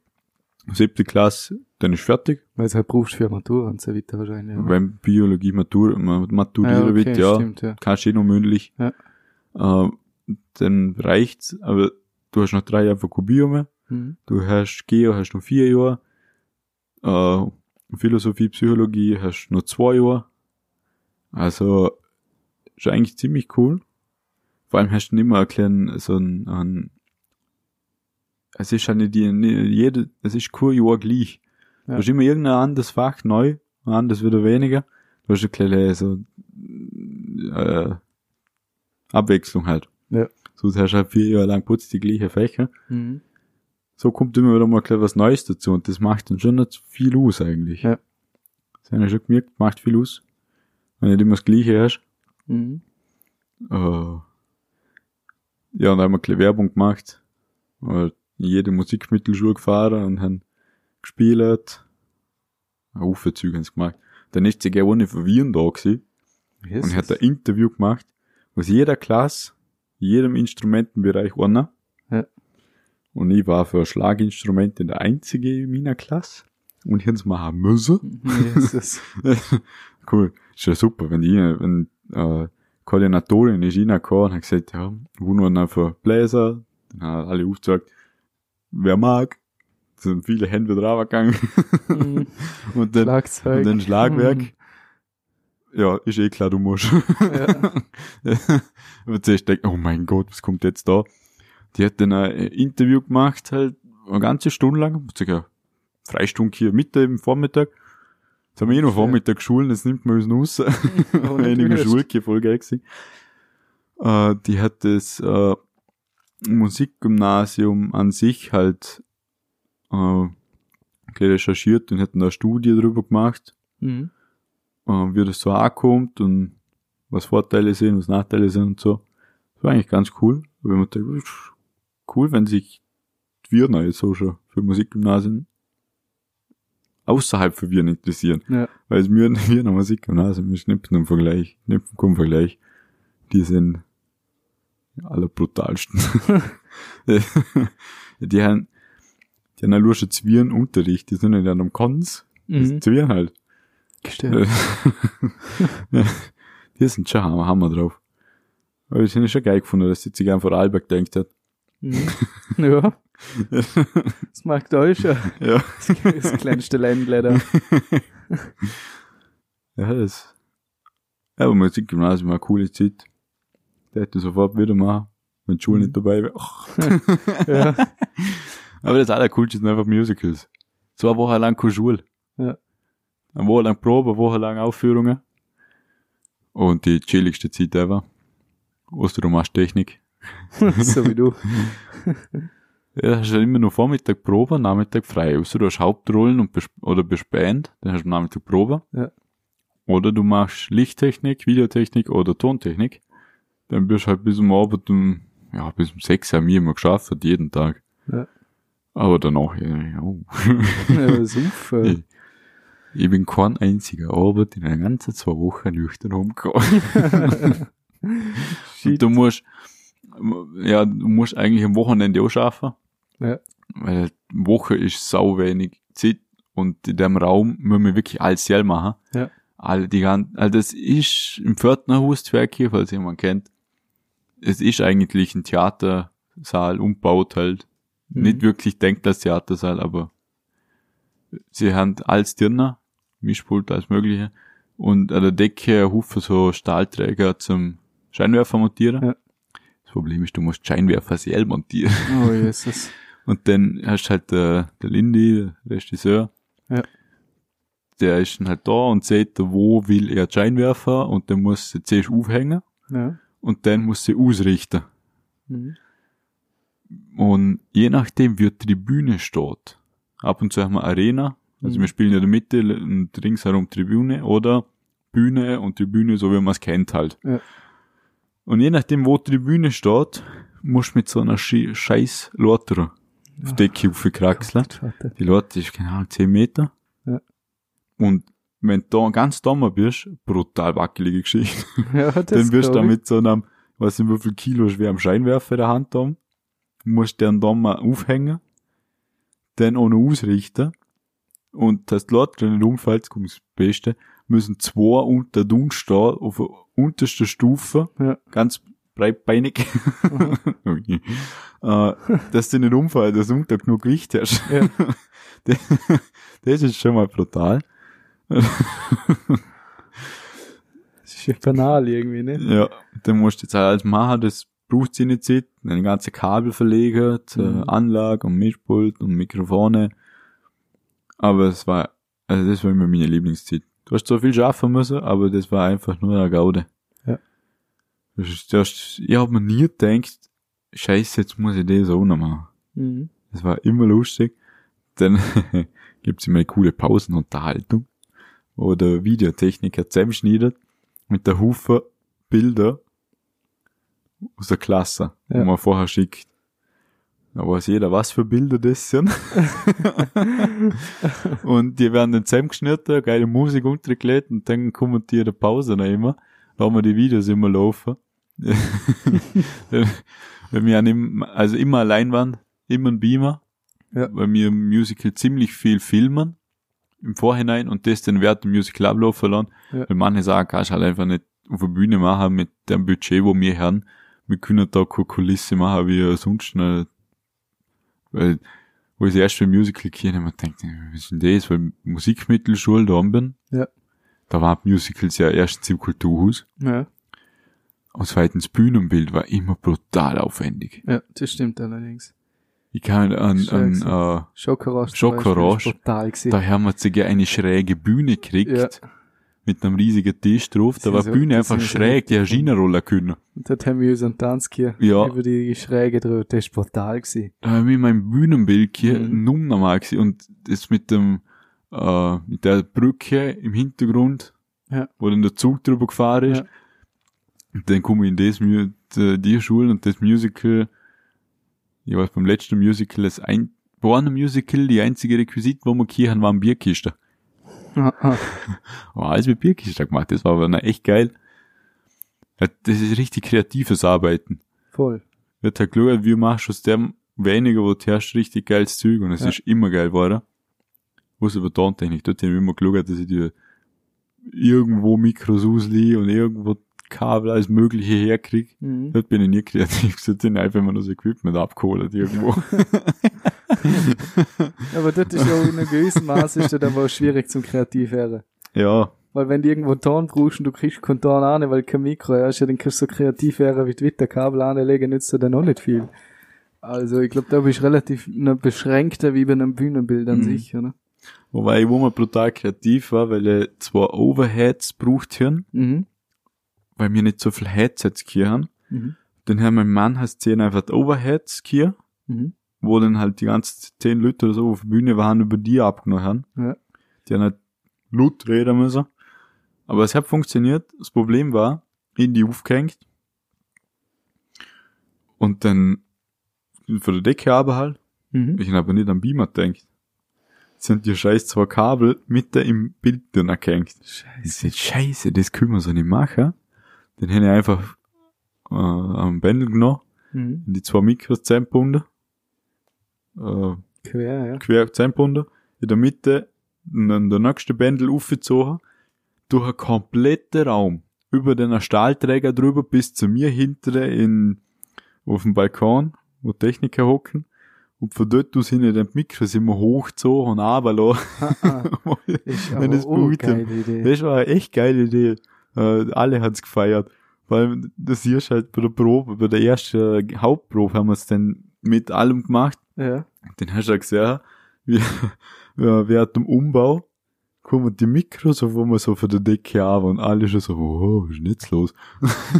siebte Klasse, dann ist fertig. Weil es halt brauchst für Matura und so weiter wahrscheinlich. oder? Wenn Biologie matur, ma- maturieren ja, okay, wird, ja, Stimmt, ja. kannst du eh noch mündlich. Ja. Äh, dann reicht's, aber du hast noch drei Jahre kein Bio mehr. Mhm. Du hast Geo, hast noch vier Jahre. Äh, Philosophie, Psychologie hast noch zwei Jahre. Also, ist eigentlich ziemlich cool. Vor allem hast du nicht mehr kleinen, so einen, einen es ist halt nicht jede, es ist kein Jahr gleich. Du Ja. hast immer irgendein anderes Fach neu, ein anderes wieder weniger. Du hast eine kleine, so, äh, Abwechslung halt. Ja. So hast du halt vier Jahre lang putzt die gleichen Fächer Mhm. So kommt immer wieder mal gleich was Neues dazu und das macht dann schon nicht viel aus eigentlich. Ja. Das habe ich schon gemerkt, macht viel aus. Wenn nicht immer das Gleiche hast. Mhm. Äh, ja, und dann haben wir bisschen Werbung gemacht. Äh, jede Musikmittelschule gefahren und haben gespielt. Aufzüge haben sie gemacht. Dann ist sie gerne ohne Verwirren da gewesen und hat ein Interview gemacht, aus jeder Klasse, jedem Instrumentenbereich einer. Und ich war für Schlaginstrumente der einzige in meiner Klasse. Und ich hab's machen müssen. Jesus. cool. Ist ja super, wenn die, wenn, äh, Koordinatorin ist reingekommen und hat gesagt, ja, wo nur noch für Bläser. Dann haben alle aufgezeigt, wer mag. Es sind viele Hände wieder runtergegangen. Mhm. und dann, Schlagzeug. und dann Schlagwerk. Mhm. Ja, ist eh klar, du musst. Ja. und zuerst denkt, oh mein Gott, was kommt jetzt da? Die hat dann ein Interview gemacht, halt, eine ganze Stunde lang, circa Freistunde hier Mitte im Vormittag. Jetzt haben wir eh noch Vormittag Schulen, das nimmt man uns raus. Einige. Schulke, voll geil gewesen. Äh, die hat das äh, Musikgymnasium an sich halt äh, recherchiert und hat eine Studie darüber gemacht, Mhm. äh, wie das so ankommt und was Vorteile sind, was Nachteile sind und so. Das war eigentlich ganz cool. Wenn man denkt, "Uff, cool, wenn sich die Wiener jetzt so schon für Musikgymnasien außerhalb von Wien interessieren. Ja. Weil es mir wir noch Musikgymnasium ist nicht im Vergleich, nicht im Vergleich. Die sind allerbrutalsten. die haben, die haben ja nur schon Zwirnunterricht, die sind ja dann am Kons. Mhm. Zwirn halt. Gestellt. die sind schon Hammer, Hammer drauf. Aber ich finde schon geil gefunden, dass die sich einfach Vorarlberg denkt hat. Mhm. Ja, das mag da auch schon. ja. Das kleinste da. Ja, das. Ja, aber Musikgymnasium war eine coole Zeit. Der hätte sofort wieder machen, wenn die Schule Mhm. nicht dabei wäre. Ja. Aber das Allercoolste sind einfach Musicals. Zwei Wochen lang keine Schule. Ja. Eine Woche lang Probe, eine Woche lang Aufführungen. Und die chilligste Zeit ever. Du machst Technik. so wie du. Ja, hast du immer nur Vormittag Probe, Nachmittag frei. Außer du hast Hauptrollen und bes oder bist Band, dann hast du Nachmittag Probe. Ja. Oder du machst Lichttechnik, Videotechnik oder Tontechnik. Dann bist du halt bis um Abend um, ja, bis um sechs haben wir immer geschafft, jeden Tag. Ja. Aber danach, ja, ja. Ja, super. Ich, ich bin kein einziger Arbeit in den ganzen zwei Wochen nüchtern rumgekommen. Und du musst, ja, du musst eigentlich am Wochenende auch schaffen. Ja. Weil Woche ist sau wenig Zeit und in dem Raum müssen wir wirklich alles selber machen. Ja. All die ganzen, also das ist im Pförtnerhaus Zwerg falls jemand kennt. Es ist eigentlich ein Theatersaal umbaut halt. Mhm. Nicht wirklich denkt als Theatersaal, aber sie haben alles drin, Mischpult, alles mögliche. Und an der Decke Haufen so Stahlträger zum Scheinwerfer montieren. Ja. Das Problem ist, du musst Scheinwerfer selber montieren. Oh, Jesus. Und dann hast du halt der, der Lindy, der Regisseur. Ja. Der ist dann halt da und sieht, wo will er die Scheinwerfer und dann muss sie zuerst aufhängen Ja. und dann muss sie ausrichten. Mhm. Und je nachdem, wie die Tribüne steht, ab und zu haben wir Arena, also Mhm. wir spielen in der Mitte und ringsherum Tribüne oder Bühne und Tribüne, so wie man es kennt halt. Ja. Und je nachdem, wo die Tribüne steht, musst du mit so einer scheiß Lotterer auf die Decke aufkraxeln. Vater. Die Leute ist, keine Ahnung, 10 Meter. Ja. Und wenn du da ganz dummer bist, brutal wackelige Geschichte. Ja, dann wirst du mit so einem, was in wie viel Kilo schwerem Scheinwerfer in der Hand haben, musst den dann aufhängen, dann auch noch ausrichten. Und das die Leute nicht umfällt, kommt das Beste, müssen zwei unter Dun stehen, auf der untersten Stufe, Ja. ganz breitbeinig, okay. äh, dass du nicht umfällt, dass du unter genug Gewicht hast. Ja. das, das ist schon mal brutal. Das ist ja banal irgendwie, ne? Ja, dann musst du jetzt halt alles machen, das braucht sie nicht Zeit, eine ganze Kabel verlegen, Mhm. Anlage und Mischpult und Mikrofone. Aber es war, also das war immer meine Lieblingszeit. Du hast so viel schaffen müssen, aber das war einfach nur eine Gaude. Ja. Das ist, das, ich hab mir nie gedacht, scheiße, jetzt muss ich das auch noch machen. Mhm. Das war immer lustig. Dann gibt's immer eine coole Pausenunterhaltung, wo der Videotechniker zusammenschneidet mit der Hufe Bilder aus der Klasse, Ja. wo man vorher schickt. Da weiß jeder, was für Bilder das sind. und die werden dann zusammengeschnitten, geile Musik untergelegt und dann kommentiert der Pause noch immer. Haben wir die Videos immer laufen. Wenn wir an im, also immer eine Leinwand, immer ein Beamer, Ja. weil wir im Musical ziemlich viel filmen im Vorhinein und das dann während dem Musical ablaufen lassen. Ja. Weil manche sagen, kannst du halt einfach nicht auf der Bühne machen mit dem Budget, wo wir haben. Wir können da keine Kulisse machen, wie sonst noch. Weil, wo ich das erste Musical kenne, man denkt, was ist denn das? Weil Musikmittelschule da bin. Ja. Da waren Musicals ja erstens im Kulturhaus. Ja. Und zweitens Bühnenbild war immer brutal aufwendig. Ja, das stimmt allerdings. Ich kann an, an äh. Total gewesen. da haben wir sogar eine schräge Bühne gekriegt. Ja. Mit einem riesigen Tisch drauf. Da war so- die Bühne die einfach so schräg, die richtig Schienenroller können. Und dort haben wir unseren Tanz hier Ja. über die Schräge drüber. Das ist brutal gewesen. Da habe ich mein Bühnenbild hier Mhm. numm normal gesehen. Und das mit dem, äh, mit der Brücke im Hintergrund, Ja. wo dann der Zug drüber gefahren ist. Ja. Und dann komme ich in das, die, die Schule und das Musical, ich weiß, beim letzten Musical, das ein, bei einem Musical, die einzige Requisit, wo wir hier haben, waren Bierkisten. Aber alles mit Bierkisten gemacht, das war aber noch echt geil. Ja, Das ist richtig kreatives Arbeiten. Voll. Wird halt geschaut, wie machst du aus dem weniger, wo du hast, richtig geiles Zeug und es Ja. ist immer geil geworden. Was über Tontechnik, dort habe ich immer geschaut, dass ich dir irgendwo Mikros ausleihe und irgendwo Kabel, alles mögliche herkrieg. Mhm. Dort bin ich nie kreativ, dort sind einfach immer nur das Equipment abgeholt irgendwo. Aber das ist ja in einem gewissen Maß ist das aber auch schwierig zum kreativ werden. ja, Weil wenn du irgendwo einen Ton brauchst und du kriegst keinen Ton an, weil kein Mikro hast, ja, dann kannst du so kreativ werden, wie du weiter Kabel anlegen, nützt dir dann auch nicht viel. Also ich glaube, da bist du relativ beschränkter wie bei einem Bühnenbild an Mhm. sich, oder? wobei ich wo mal brutal kreativ war, weil ich zwei Overheads braucht haben, Mhm. weil wir nicht so viel Headsets hier haben. Mhm. Dann haben mein Mann hat zehn einfach Overheads hier. Mhm. Wo dann halt die ganzen zehn Leute oder so auf der Bühne waren, über die abgenommen haben. Ja. Die haben halt laut reden müssen. Aber es hat funktioniert. Das Problem war, in die aufgehängt. Und dann von der Decke aber halt. Mhm. Ich habe nicht an Beamer gedacht. Sind die scheiß zwei Kabel mitten im Bild gehängt. Ich sag, scheiße, das können wir so nicht machen. Dann hätte ich einfach äh, am Bändel genommen, Mhm. die zwei Mikros zusammengebunden. Äh, Quer, ja. quer zusammengebunden, in der Mitte dann der nächste Bändel aufgezogen, durch einen kompletten Raum, über den Stahlträger drüber bis zu mir hinten in, auf dem Balkon, wo Techniker hocken, und von dort aus hinten den Mikros immer hochgezogen und runtergelassen. Ah, ah. Ist Wenn es. Das war eine echt geile Idee. Äh, alle haben's gefeiert. Weil das siehst halt bei der Probe, bei der ersten Hauptprobe haben wir es dann mit allem gemacht. Ja. Den hast du ja gesehen, wie, ja, während dem Umbau kommen die Mikros, auf wo man so von der Decke ab und alle schon so, oh, was ist denn jetzt los?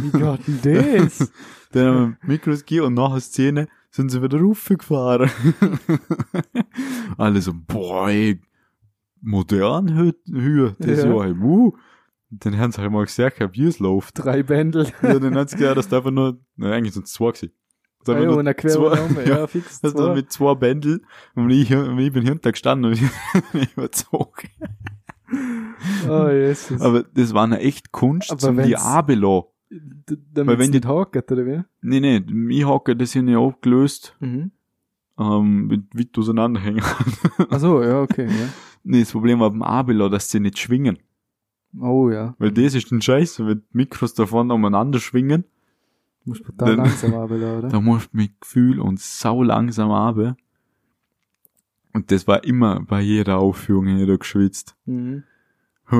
Wie geht denn das? Dann haben wir Mikros gegeben und nach der Szene sind sie wieder raufgefahren. alle so, boah, ey, modern Höhe, das Ja. Jahr, wuh. Dann haben sie halt mal gesagt, wie es läuft. Drei Bändel. Ja, dann hat sie gesagt, dass da einfach nur, na, eigentlich sind es zwei gewesen. Da Ah, haben wir quer zwei- ja, ja, fix. das zwei. war mit zwei Bändel und ich, und ich bin hinter gestanden und ich überzogen. Oh, Jesus. Aber das war eine echt Kunst Aber zum die wenn's- Abelo. D- damit weil wenn die- hakt, oder wie? Nee, nee, ich hocke, das sind ja aufgelöst, Mhm. ähm, mit weit auseinanderhängen. Ach so, ja, okay, ja. nee, das Problem war beim Abelo, dass sie nicht schwingen. Oh, ja. Weil das ist ein Scheiß, wenn die Mikros davon umeinander schwingen, Du musst total Dann- langsam arbeiten, oder? da musst du mit Gefühl und sau langsam haben. Und das war immer bei jeder Aufführung, jeder geschwitzt. Mhm.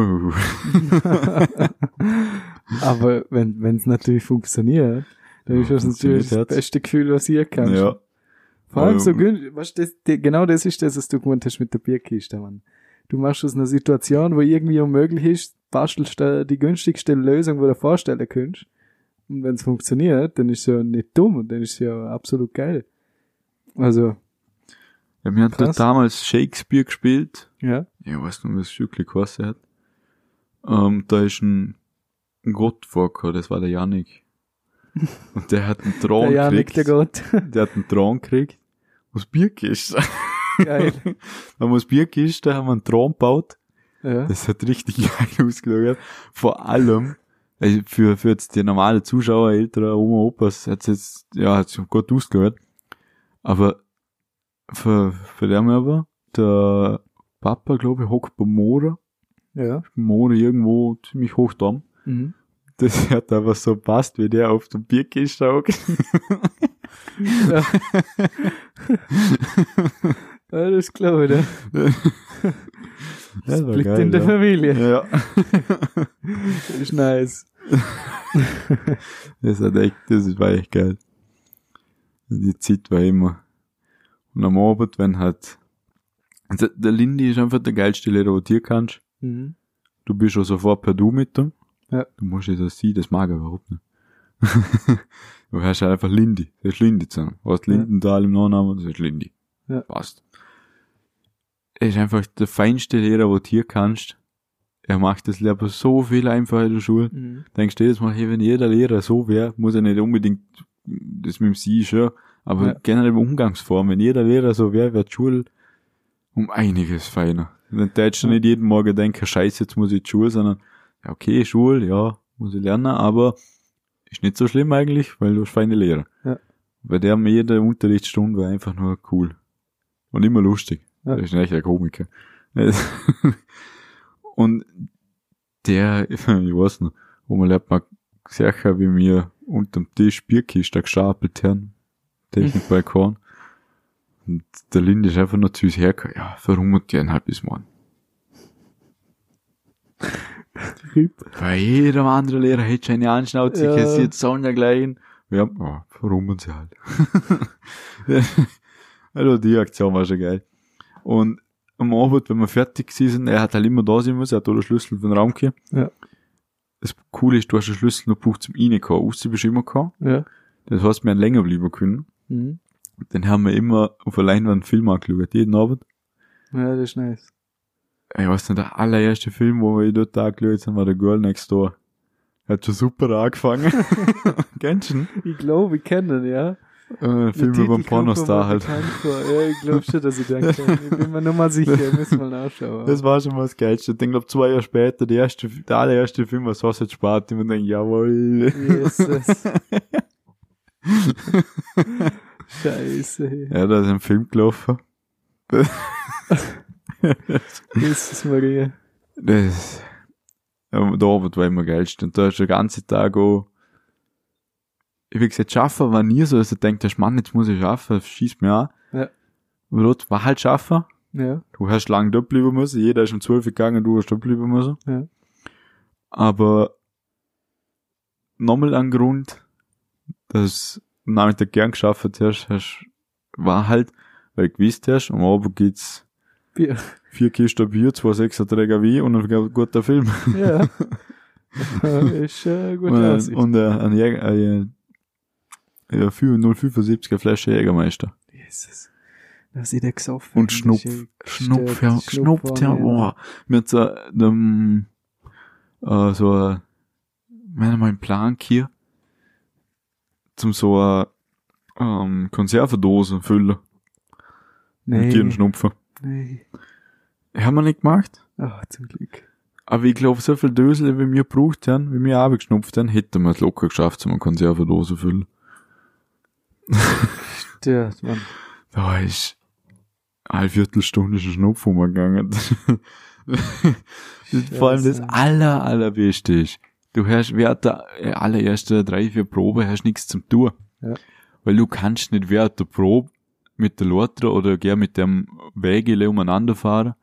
Aber wenn wenn es natürlich funktioniert, dann ist das natürlich das beste Gefühl, was ihr kannst. ja. Vor allem so Ähm, günstig, weißt das, die, genau das ist das, was du gemeint hast mit der Bierkiste, Mann. Du machst aus einer Situation, wo irgendwie unmöglich ist, bastelst du die günstigste Lösung, die du dir vorstellen kannst. Und wenn es funktioniert, dann ist es ja nicht dumm und dann ist es ja absolut geil. Also, Ja, wir haben da damals Shakespeare gespielt. ja. Ich weiß nicht, wie das Stückchen gekostet hat. Ähm, da ist ein, Gott vorgekommen, das war der Janik. Und der hat einen Der Thron Janik, der gekriegt. Gott. Der hat einen Thron gekriegt. Aus Bierkiste. geil. haben wir aus Bierkiste haben wir einen Thron gebaut. Ja. Das hat richtig geil ausgeschaut. Vor allem, für, für jetzt die normale Zuschauer, ältere Oma, Opas, hat's jetzt, ja, hat's gut ausgehört. Aber für, für den aber, der Papa, glaube ich, hockt beim Moore. Ja. Moore irgendwo ziemlich hoch da. Mhm. Das hat aber so passt, wie der auf dem Bierkiste hockt. ja. ja, das glaube ich, ne? Das war Blick geil, in der ja. Familie. Ja. Das ist nice. Das hat echt, das war echt geil. Die Zeit war immer. Und am Abend, wenn halt, also der Lindy ist einfach der geilste Lehrer, den du dir kannst. Mhm. Du bist auch sofort per Du mit ihm. Ja. Du musst nicht das sie, das mag er überhaupt nicht. du hast halt einfach Lindy. Das ist Lindy zusammen. Du hast Ja. Lindenthal im Nachnamen, das ist Lindy. Ja. Passt. Er ist einfach der feinste Lehrer, den du dir kannst. Er macht das Leben so viel einfacher in der Schule. Mhm. Denkst du jedes Mal, hey, wenn jeder Lehrer so wäre, muss er nicht unbedingt das mit dem Sie schon, aber Ja. generell Umgangsform, wenn jeder Lehrer so wäre, wäre die Schule um einiges feiner. Dann tätst du nicht jeden Morgen denken, scheiße, jetzt muss ich die Schule, sondern, ja, okay, Schule, ja, muss ich lernen, aber ist nicht so schlimm eigentlich, weil du hast feine Lehrer. Ja. Bei der haben jede Unterrichtsstunde war einfach nur cool. Und immer lustig. Ja. Das ist echt ein Komiker. Und der, ich weiß noch, wo man lernt man sicher, wie mir unterm Tisch Bierkiste gestapelt haben. Technik Balkon. Und der Linde ist einfach nur zu uns hergekommen. Ja, verhungert die einhalb bis morgen. Bei jedem anderen Lehrer hätte eine Anschnauze, Ja. ja. kassiert sondergleichen. Ja, oh, verhungern sie halt. also die Aktion war schon geil. Und am Abend, wenn wir fertig sind, er hat halt immer da sein müssen, er hat den Schlüssel für den Raum gehabt. Ja. Das Coole ist, du hast den Schlüssel noch gebraucht zum Reinkommen. Aussen bist du immer gekommen. Ja. Das heißt, wir haben länger bleiben können. Mhm. Dann haben wir immer auf der Leinwand einen Film angeschaut, jeden Abend. Ja, das ist nice. Ich weiß nicht, der allererste Film, wo wir dort angeschaut haben, war der Girl Next Door. Hat schon super angefangen. Kennst du ihn? Ich glaube, ich kenne den, ja. Äh, Film über einen Pornostar halt. Ja, ich glaube schon, dass ich kenne. Ich bin mir nur mal sicher, müssen wir mal nachschauen. Das war schon mal das Geilste. Ich glaube, zwei Jahre später, der erste, der allererste Film war Sausage Party, und man denkt, jawohl. Jesus. Scheiße. Ja, da ist ein Film gelaufen. Jesus Maria. Das, Abend war immer geilst. Und da ist der ganze Tag auch, ich wie gesagt, schaffen war nie so, dass du denkst, Mann, jetzt muss ich schaffen, schießt mir an. Ja. Aber dort war halt schaffen. Ja. Du hast lang dort bleiben müssen, jeder ist um 12 Uhr gegangen, du hast dort bleiben müssen. Ja. Aber nochmal ein Grund, dass du Nachmittag gern geschafft hast, hast, war halt, weil du gewusst hast, am Abend gibt's Bier. vier Kisten Bier, zwei Sechserträger Wein und ein guter Film. Ja. ist äh, gute und und äh, ein Jäger, äh, ja, 075er Flasche Jägermeister. Jesus. Was ich da gesoffen Und Schnupf, Schnupf, ja. Schnupf, ja, boah. Mit so, dem, äh, so, äh, mal einen Plan hier, zum so, äh, ähm, Konservendose füllen. Mit jedem Nee. Schnupfen. nee. Haben wir nicht gemacht. Ach, zum Glück. Aber ich glaube, so viel Dösel, wie wir gebraucht haben, wie wir abgeschnupft haben, hätten wir es locker geschafft, zum eine Konservendose füllen. Stört, Mann. Da ist eine Viertelstunde schon Schnupf umgegangen. Vor allem das aller, ist, du hast während der äh, allerersten drei, vier Probe hast nichts zum tun. Ja. Weil du kannst nicht während der Probe mit der Lotra oder gern mit dem Wägele umeinander fahren.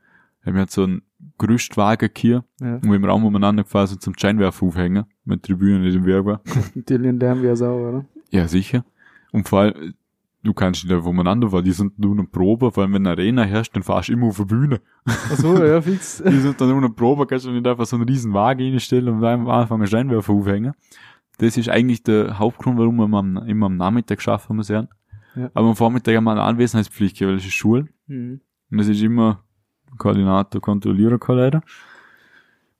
Wir haben so einen Gerüstwagen hier, Ja. und wir im Raum umeinander gefahren sind zum Scheinwerfer aufhängen, mit Tribünen in dem Werk war. Lernen wir es auch, oder? Ja, sicher. Und vor allem, du kannst nicht einfach umeinander fahren, die sind nur eine Probe, vor allem wenn eine Arena herrscht, dann fahrst du immer auf der Bühne. Ach so, ja, fix. Die sind dann nur eine Probe, kannst du nicht einfach so einen riesen Wagen hinstellen und am Anfang einen Scheinwerfer aufhängen. Das ist eigentlich der Hauptgrund, warum wir immer am Nachmittag schaffen wir sehen. Ja. Aber am Vormittag haben wir eine Anwesenheitspflicht, weil es ist Schule. Mhm. Und das ist immer Koordinator, Kontrollierer, leider.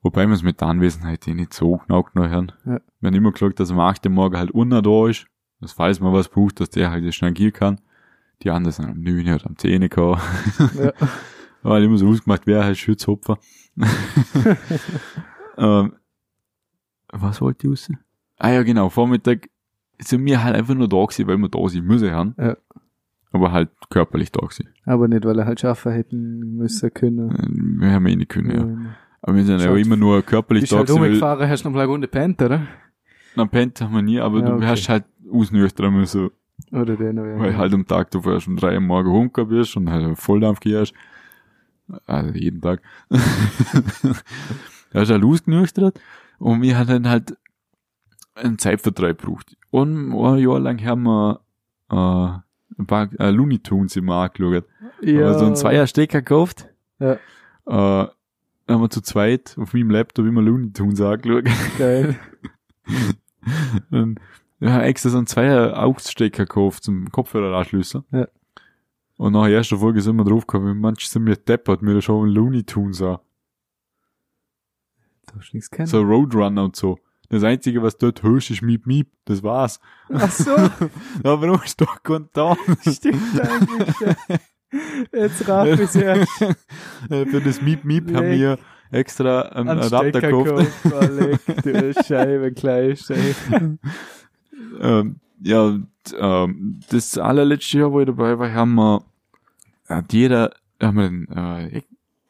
Wobei wir es mit der Anwesenheit eh nicht so genau genau hören. Ja. Wir haben immer geschaut, dass am 8. Morgen halt unter da ist. Das falls man was braucht, dass der halt das schnell gehen kann. Die anderen sind am 9 oder am 10 gekommen. Ja. Halt immer so ausgemacht, wer halt Schützhopfer. ähm, was wollte ich wissen? Ah ja, genau, Vormittag sind wir halt einfach nur da gewesen, weil wir da sind müssen haben. Ja. Aber halt körperlich da gewesen. Aber nicht, weil er halt schaffen hätten müssen können. Äh, Wir haben eh nicht können, ja. Ja. Aber wir sind ja immer nur körperlich Bist da halt gewesen, weil rumgefahren, hast noch mal eine Runde pennt, oder? na, pennt haben wir nie, aber Ja, du okay. hast halt ausnüchtern müssen, Oder den, ja. weil halt am Tag du vorher schon drei am Morgen Hunker bist und halt Volldampf gehst. Also jeden Tag. da hast du halt ausgenüchtert und wir haben dann halt einen Zeitvertreib gebraucht. Und ein Jahr lang haben wir äh, ein paar äh, Looney Tunes immer angeschaut. Ja. Aber so ein Zweierstecker gekauft. Ja. Äh, haben wir zu zweit auf meinem Laptop immer Looney Tunes angeschaut. Geil. Und wir haben extra so einen Zweier-Ausstecker gekauft zum Kopfhöreranschlüssel. Ja. Und nach der ersten Folge sind wir drauf gekommen, manche sind mir deppert, mir schon Looney Tunes an. Du hast nichts kennen. So Roadrunner und so. Das Einzige, was dort hörst, ist Miep Miep. Das war's. Ach so, Aber noch ist doch da. stimmt eigentlich. Jetzt raff ich's erst. Äh, Für das Miep Miep haben Leck. wir extra einen Adapter gekauft. gekauft. Oh, leck, du Scheibe, gleich. Ähm, ja, und, ähm, das allerletzte Jahr, wo ich dabei war, haben wir, hat jeder, haben wir, äh,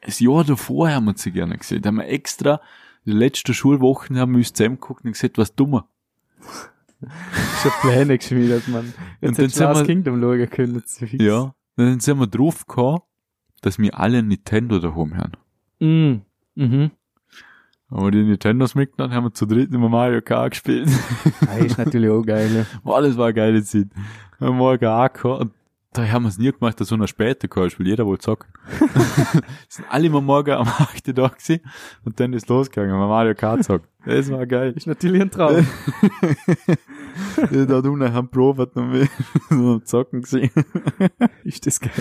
das Jahr davor haben wir sie gerne gesehen. Da haben wir extra, die letzte Schulwochen haben wir uns zusammengeguckt und gesagt, was dummer. Schon Pläne geschmiedet. Und Jetzt dann sind Last wir- Kingdom schauen können. fix. Ja. Dann sind wir drauf gekommen, dass wir alle Nintendo daheim haben. Mm. Mhm. Aber die Nintendos mitgenommen haben wir zu dritt immer Mario Kart gespielt. Ah, ist natürlich auch geil, ja. Boah, das war eine geile Zeit. Wir haben morgen auch gehabt. Da haben wir es nie gemacht, dass so eine später gehabt weil jeder wollte zocken. sind alle immer morgen am 8. da gewesen. Und dann ist losgegangen, wir Mario Kart zocken. Das war geil. Ist natürlich ein Traum. Da unten haben probiert und wir so am zocken gesehen. ist das geil.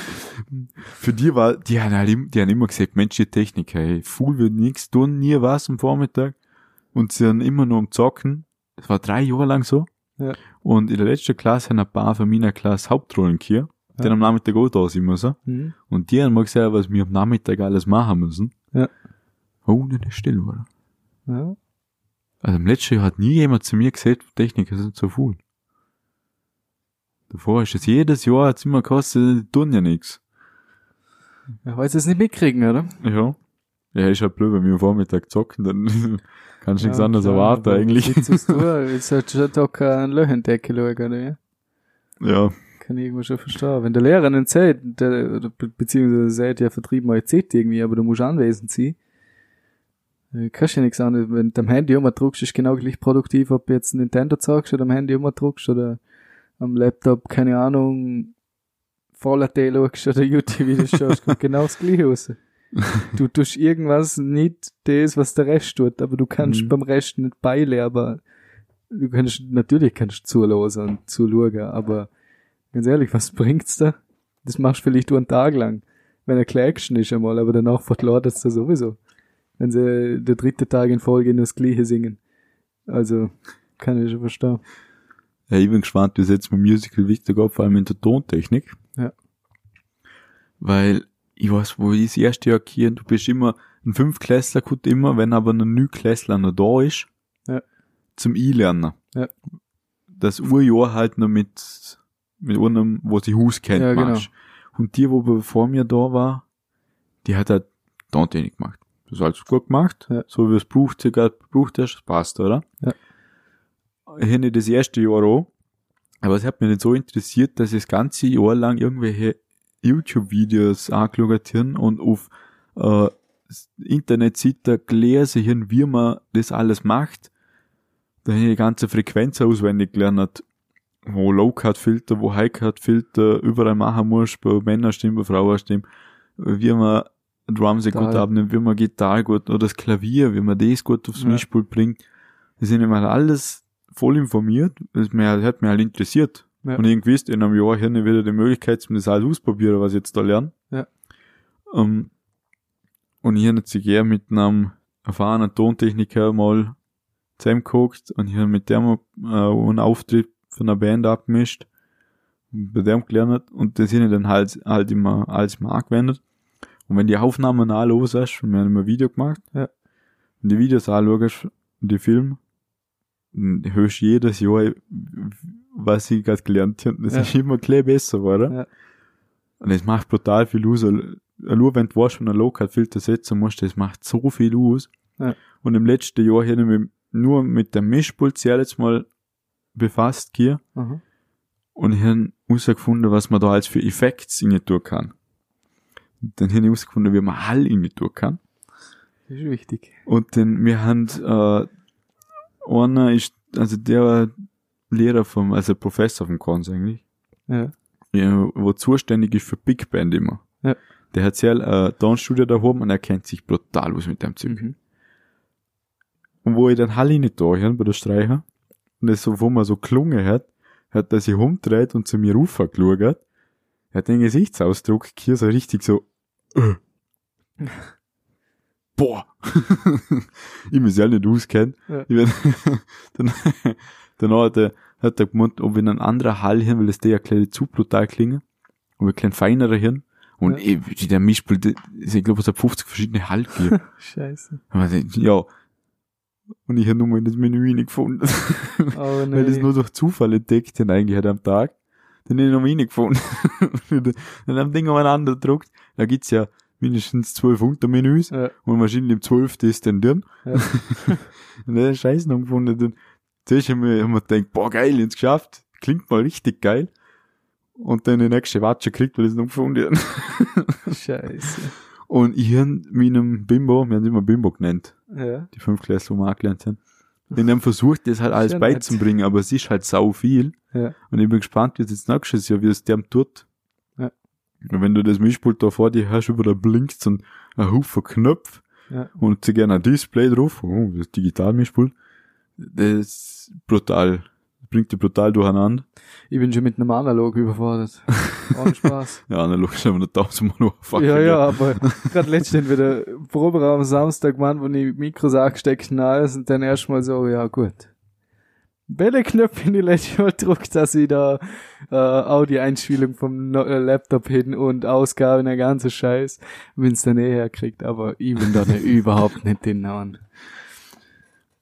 Für die war, die haben, halt, die haben immer gesagt, Mensch, die Technik, hey, Fool wird nichts tun, nie was am Vormittag. Und sie haben immer nur am Zocken. Das war drei Jahre lang so. Ja. Und in der letzten Klasse haben ein paar von meiner Klasse Hauptrollen hier, Ja. am Nachmittag auch da sind müssen. Mhm. Und die haben mal gesagt, was wir am Nachmittag alles machen müssen. Ja. Oh, dann ist still, oder? Ja. Also im letzten Jahr hat nie jemand zu mir gesagt, Techniker sind so faul. Davor ist es jedes Jahr, hat's immer gekostet, die tun ja nichts. Ja, weil sie es nicht mitkriegen, oder? Ja. Ja, ist halt blöd, wenn wir am Vormittag zocken, dann kannst du nichts Ja, anderes klar, erwarten eigentlich. Jetzt solltest du schon da kein Loch in die Decke schauen, oder? Ja? Kann ich irgendwo schon verstehen. Wenn der Lehrer einen sagt, der, beziehungsweise sagt, ja, vertrieben mal Z irgendwie, aber du musst anwesend sein, äh, kannst ja nichts anderes. Wenn du am Handy immer druckst, ist genau gleich produktiv, ob du jetzt Nintendo zeigst oder am Handy immer druckst oder am Laptop, keine Ahnung, Fallout Day schaust oder YouTube-Videos schaust, kommt genau das Gleiche raus. Du tust irgendwas nicht das, was der Rest tut, aber du kannst Mhm. beim Rest nicht beilen, aber du kannst, natürlich kannst du zuhören und zuschauen, aber ganz ehrlich, was bringt's da? Das machst du vielleicht nur einen Tag lang, wenn er Action ist einmal, aber danach verklart es da sowieso. Wenn sie der dritte Tag in Folge nur das Gleiche singen. Also, kann ich schon verstehen. ja, ich bin gespannt, wie es jetzt beim Musical wichtig geht, vor allem in der Tontechnik. Ja. Weil, ich weiß, wo ich das erste Jahr hier, du bist immer, ein Fünfklässler kommt immer, wenn aber ein Neuklässler noch da ist, Ja. zum I-Lernen. Ja. Das Urjahr halt noch mit, mit einem, wo sie Hus kennt, Ja, genau. Und die, wo vor mir da war, die hat halt Tontechnik gemacht. Das ist alles gut gemacht. Ja. So wie es braucht, sie gerade braucht das passt, oder? Ja. Ich hätte das erste Jahr auch. Aber es hat mich nicht so interessiert, dass ich das ganze Jahr lang irgendwelche YouTube-Videos angeschaut habe und auf äh, Internetseiten gelesen habe, wie man das alles macht. Da habe ich die ganze Frequenz auswendig gelernt, wo Low-Cut-Filter, wo High-Cut-Filter überall machen muss, bei Männerstimmen, bei Frauenstimmen, wie man Drums gut Total. abnimmt, wie man Gitarre gut, oder das Klavier, wie man das gut aufs Ja. Mischpult bringt. Das sind immer alles voll informiert, das mir, hat mich halt interessiert. Ja. Und irgendwie ist in einem Jahr hier nicht wieder die Möglichkeit, um das alles ausprobieren, was ich jetzt da lerne. Ja. Ähm, und ich habe sich eher mit einem erfahrenen Tontechniker mal zusammengeguckt und ich habe mit dem äh, einen Auftritt von einer Band abgemischt, und bei dem gelernt und das habe ich dann halt, halt immer als mal angewendet. Und wenn die Aufnahmen alle los hast, wir haben immer ein Video gemacht, Ja. und die Videos anschaust, die Filme, dann hörst du jedes Jahr, was ich gerade gelernt habe. Das Ja. ist immer gleich besser, oder? Ja. Und das macht brutal viel aus. Nur wenn du weißt, wenn du einen Low-Cut-Filter setzen musst, das macht so viel aus. Ja. Und im letzten Jahr habe ich nur mit dem Mischpult jetzt mal befasst hier. Aha. Und ich habe herausgefunden, was man da als für Effekte rein tun kann. Und dann habe ich herausgefunden, wie man Hall rein tun kann. Das ist wichtig. Und dann, wir haben, äh, einer ist, also der war Lehrer vom, also Professor vom Kons eigentlich. Ja. ja, wo zuständig ist für Big Band immer. Ja. Der hat sehr äh, Tonstudio da oben und er kennt sich brutal aus mit dem Zeug. Mhm. Und wo ich dann Halle nicht da hin bei der Streicher und das so, wo man so klungen hat, hat er sich umdreht und zu mir raufgeschaut. Er hat den Gesichtsausdruck hier so richtig so, äh. boah. ich mich ja nicht auskennen. Ja. Ich werd, dann, dann hat er, hat er gemeint, ob wir in einen anderen Hall hin, weil es der ja gleich zu brutal klingen. Und wir klein feinerer hin. Und Ja. eh, der Mischpul, das- ich glaube, es hat 50 verschiedene Hall gegeben. Scheiße. Ich- Ja. Und ich habe nur mal in das Menü nicht gefunden. Oh Weil das nee. nur durch Zufall entdeckt haben eigentlich halt am Tag. Dann habe ich noch nicht gefunden. dann haben Ding umeinander gedruckt. Da gibt's ja mindestens zwölf Untermenüs. Ja. Und wahrscheinlich im zwölften ist dann drin. Ja. und dann Scheiß noch gefunden. Dann zuerst haben wir, haben wir gedacht, boah, geil, jetzt geschafft. Klingt mal richtig geil. Und dann die nächste Watsche kriegt, weil ich es noch gefunden habe. Scheiße. Und ich habe meinem Bimbo, wir haben es immer Bimbo genannt, Ja. die fünf Klässler, wo wir angelernt haben. Und haben versucht, das halt alles beizubringen, aber es ist halt sau viel. Ja. Und ich bin gespannt, wie es jetzt nächstes Jahr, wie es dem tut. Ja. Und wenn du das Mischpult da vor dir hast, über da blinkt so ein, ein Haufen Knöpfe Ja. und zu gerne ein Display drauf, oh, das Digital-Mischpult, das ist brutal. Bringt dich brutal durcheinander. Ich bin schon mit einem Analog überfordert. Ohne Spaß. Ja, analog ist aber noch tausendmal noch fucking ja, ja, aber gerade letztens wieder Proberaum Samstag, Mann, wo ich Mikros angesteckt alles und dann erstmal so, ja gut. Welche Knöpfe in die letzte Mal gedruckt, dass ich da äh, Audio-Einspielung vom no äh, Laptop hin und Ausgabe, der ganze Scheiß, wenn's dann eh herkriegt, aber ich bin da nicht, überhaupt nicht hinhauen.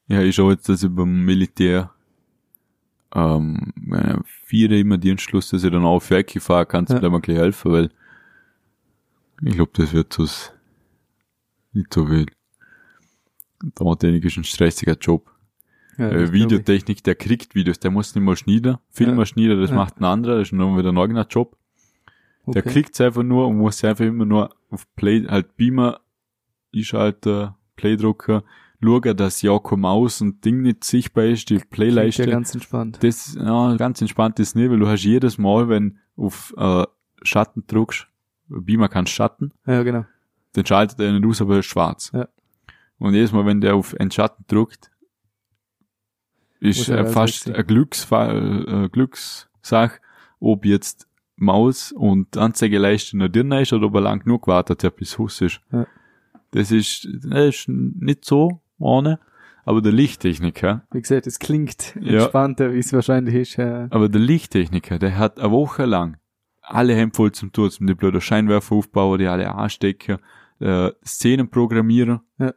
Ja, ich schaue jetzt, dass ich beim Militär ähm, vier immer Dienstschluss, dass ich dann auf Werke fahren kann, Ja. ja. mir gleich helfen, weil ich glaube, das wird so nicht so viel. Dauertechnik ist ein stressiger Job. Ja, äh, das Videotechnik, der kriegt Videos, der muss nicht mal schneiden, Filmer Ja. schneiden, das Ja. macht ein anderer, das ist noch wieder ein eigener Job. ich. Der Okay. klickt's einfach nur und muss einfach immer nur auf Play, halt Beamer, einschalten, Playdrucker, schauen, dass ja kein Maus und Ding nicht sichtbar ist, die Playleiste. ja ganz entspannt. Das, ja, ganz entspannt ist nicht, weil du hast jedes Mal, wenn auf äh, Schatten drückst, Beamer kannst Schatten, Ja, genau. dann schaltet er nicht aus, aber er ist schwarz. Ja. Und jedes Mal, wenn der auf Entschatten drückt, ist er äh, alles fast eine Glücksfall, äh, Glückssache, ob jetzt Maus und Anzeigeleiste noch drin ist oder ob er lang genug gewartet hat, bis Huss ist. Ja. Das ist, das ist nicht so ohne, aber der Lichttechniker, Wie gesagt, es klingt Ja. entspannter, wie es wahrscheinlich ist. Ja. aber der Lichttechniker, der hat eine Woche lang alle Hände voll zum Tun, zum die blöde Scheinwerfer aufbauen, die alle anstecken, äh, Szenen programmieren, Ja.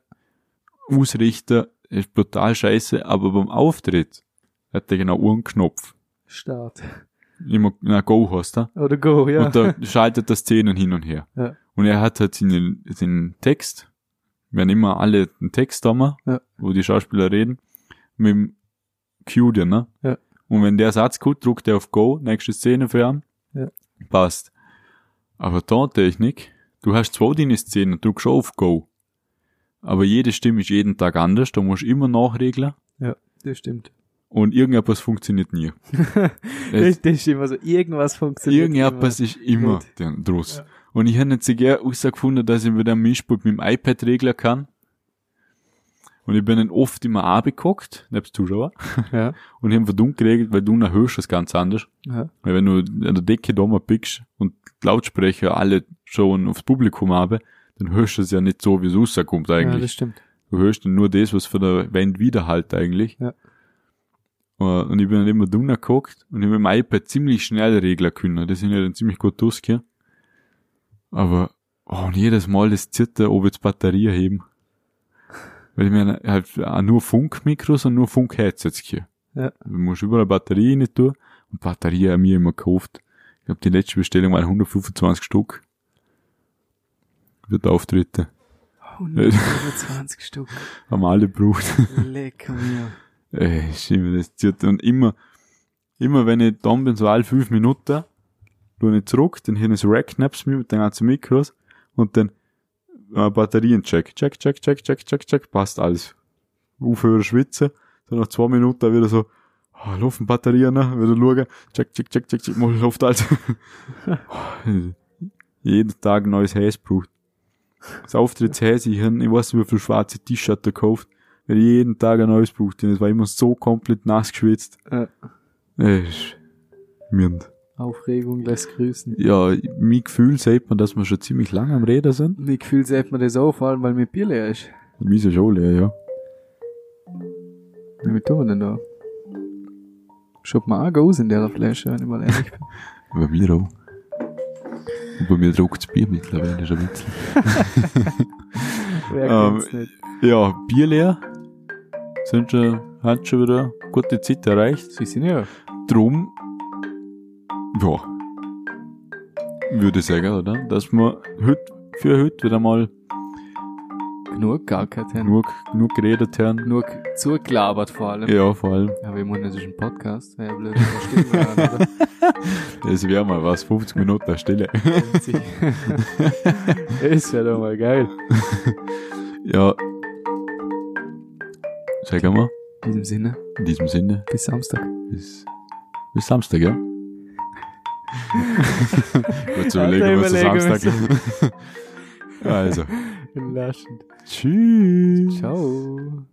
ausrichten, ist brutal scheiße, aber beim Auftritt hat er genau einen Knopf. Start. Immer, na, Go hast du. Oder Go, ja. Und da schaltet er Szenen hin und her. Ja. Und er hat halt seinen, seinen Text, werden immer alle einen Text haben, Ja. wo die Schauspieler reden, mit dem Cue dir, ne? Ja. Und wenn der Satz gut, druckt er auf Go, nächste Szene für ihn. Ja. Passt. Aber Tontechnik, du hast zwar deine Szenen, drückst auch auf Go. Aber jede Stimme ist jeden Tag anders, da musst du immer nachregeln. ja, das stimmt. Und irgendetwas funktioniert nie. Es- Das ist immer so, irgendwas funktioniert. Irgendetwas ist immer Gut. der draus. Ja. Und ich habe nicht so gern herausgefunden, dass ich mit einem Mischpult mit dem iPad regeln kann. Und ich bin dann oft immer angeguckt, nebst Zuschauer. Ja. und ich habe verdammt geregelt, weil du noch hörst es ganz anders. ja. Weil wenn du an der Decke da mal pickst und die Lautsprecher alle schon aufs Publikum haben, dann hörst du es ja nicht so, wie es rauskommt ja, eigentlich. das stimmt. Du hörst dann nur das, was von der Wand widerhallt eigentlich. Ja. Äh, Und ich bin dann immer drunter geguckt und ich habe mit dem iPad ziemlich schnell regeln können. Das sind ja dann ziemlich gut durchgehen. Aber, oh, und jedes Mal das Zittern, ob jetzt Batterie heben. Weil ich mir halt auch nur Funkmikros und nur Funk-Headsets hier. Ja. Du musst überall Batterie nicht tun. Und Batterie haben wir immer gekauft. Ich glaube, die letzte Bestellung waren 125 Stück. Für die Auftritte. 125 Stück. Haben alle gebraucht. Lecker mir. Ey, ist immer das zieht. Und immer, immer wenn ich dann bin, so alle fünf Minuten, tue ich zurück, dann hier das Rack mir mit den ganzen Mikros und dann äh, Batterien check, check, check, check, check, check, check, passt alles. Aufhören schwitzen, dann nach zwei Minuten wieder so, oh, laufen Batterien, ne? Wieder schauen, check, check, check, check, check, mal Luft, Alter. Jeden Tag ein neues Häs braucht. Das Auftrittshäs, ich ich weiß nicht, wie viele schwarze T-Shirts gekauft, weil ich jeden Tag ein neues braucht. Und es war immer so komplett nass geschwitzt. Äh, ist mirnd. Aufregung lässt grüßen. Ja, mein Gefühl sagt man, dass wir schon ziemlich lange am Reden sind. Mein Gefühl sieht man das auch, vor allem, weil mein Bier leer ist. Mir ist ja schon leer, ja. Wie tun wir denn da? Schaut mal auch aus in der Flasche, wenn ich mal ehrlich bin. Bei mir auch. Und bei mir druckt das Bier mittlerweile schon ein bisschen. Wer Ähm, nicht? Ja, Bier leer. Sind schon, hat schon wieder gute Zeit erreicht. Sie sind ja. Drum, ja, würde ich sagen, oder? Dass wir heute, für heute wieder mal Genug gackert haben. genug, genug geredet haben. Genug zugelabert vor allem. Ja, vor allem. Aber ich meine, das ist ein Podcast. Wäre ja blöd? Es wäre mal was, 50 Minuten Stille. ist ja doch mal geil. Ja. Sagen wir, In diesem Sinne, in diesem Sinne, bis Samstag. bis, bis Samstag, ja? Gut zu Alter, überlegen, was Samstag also, Entlastend. tschüss. Ciao.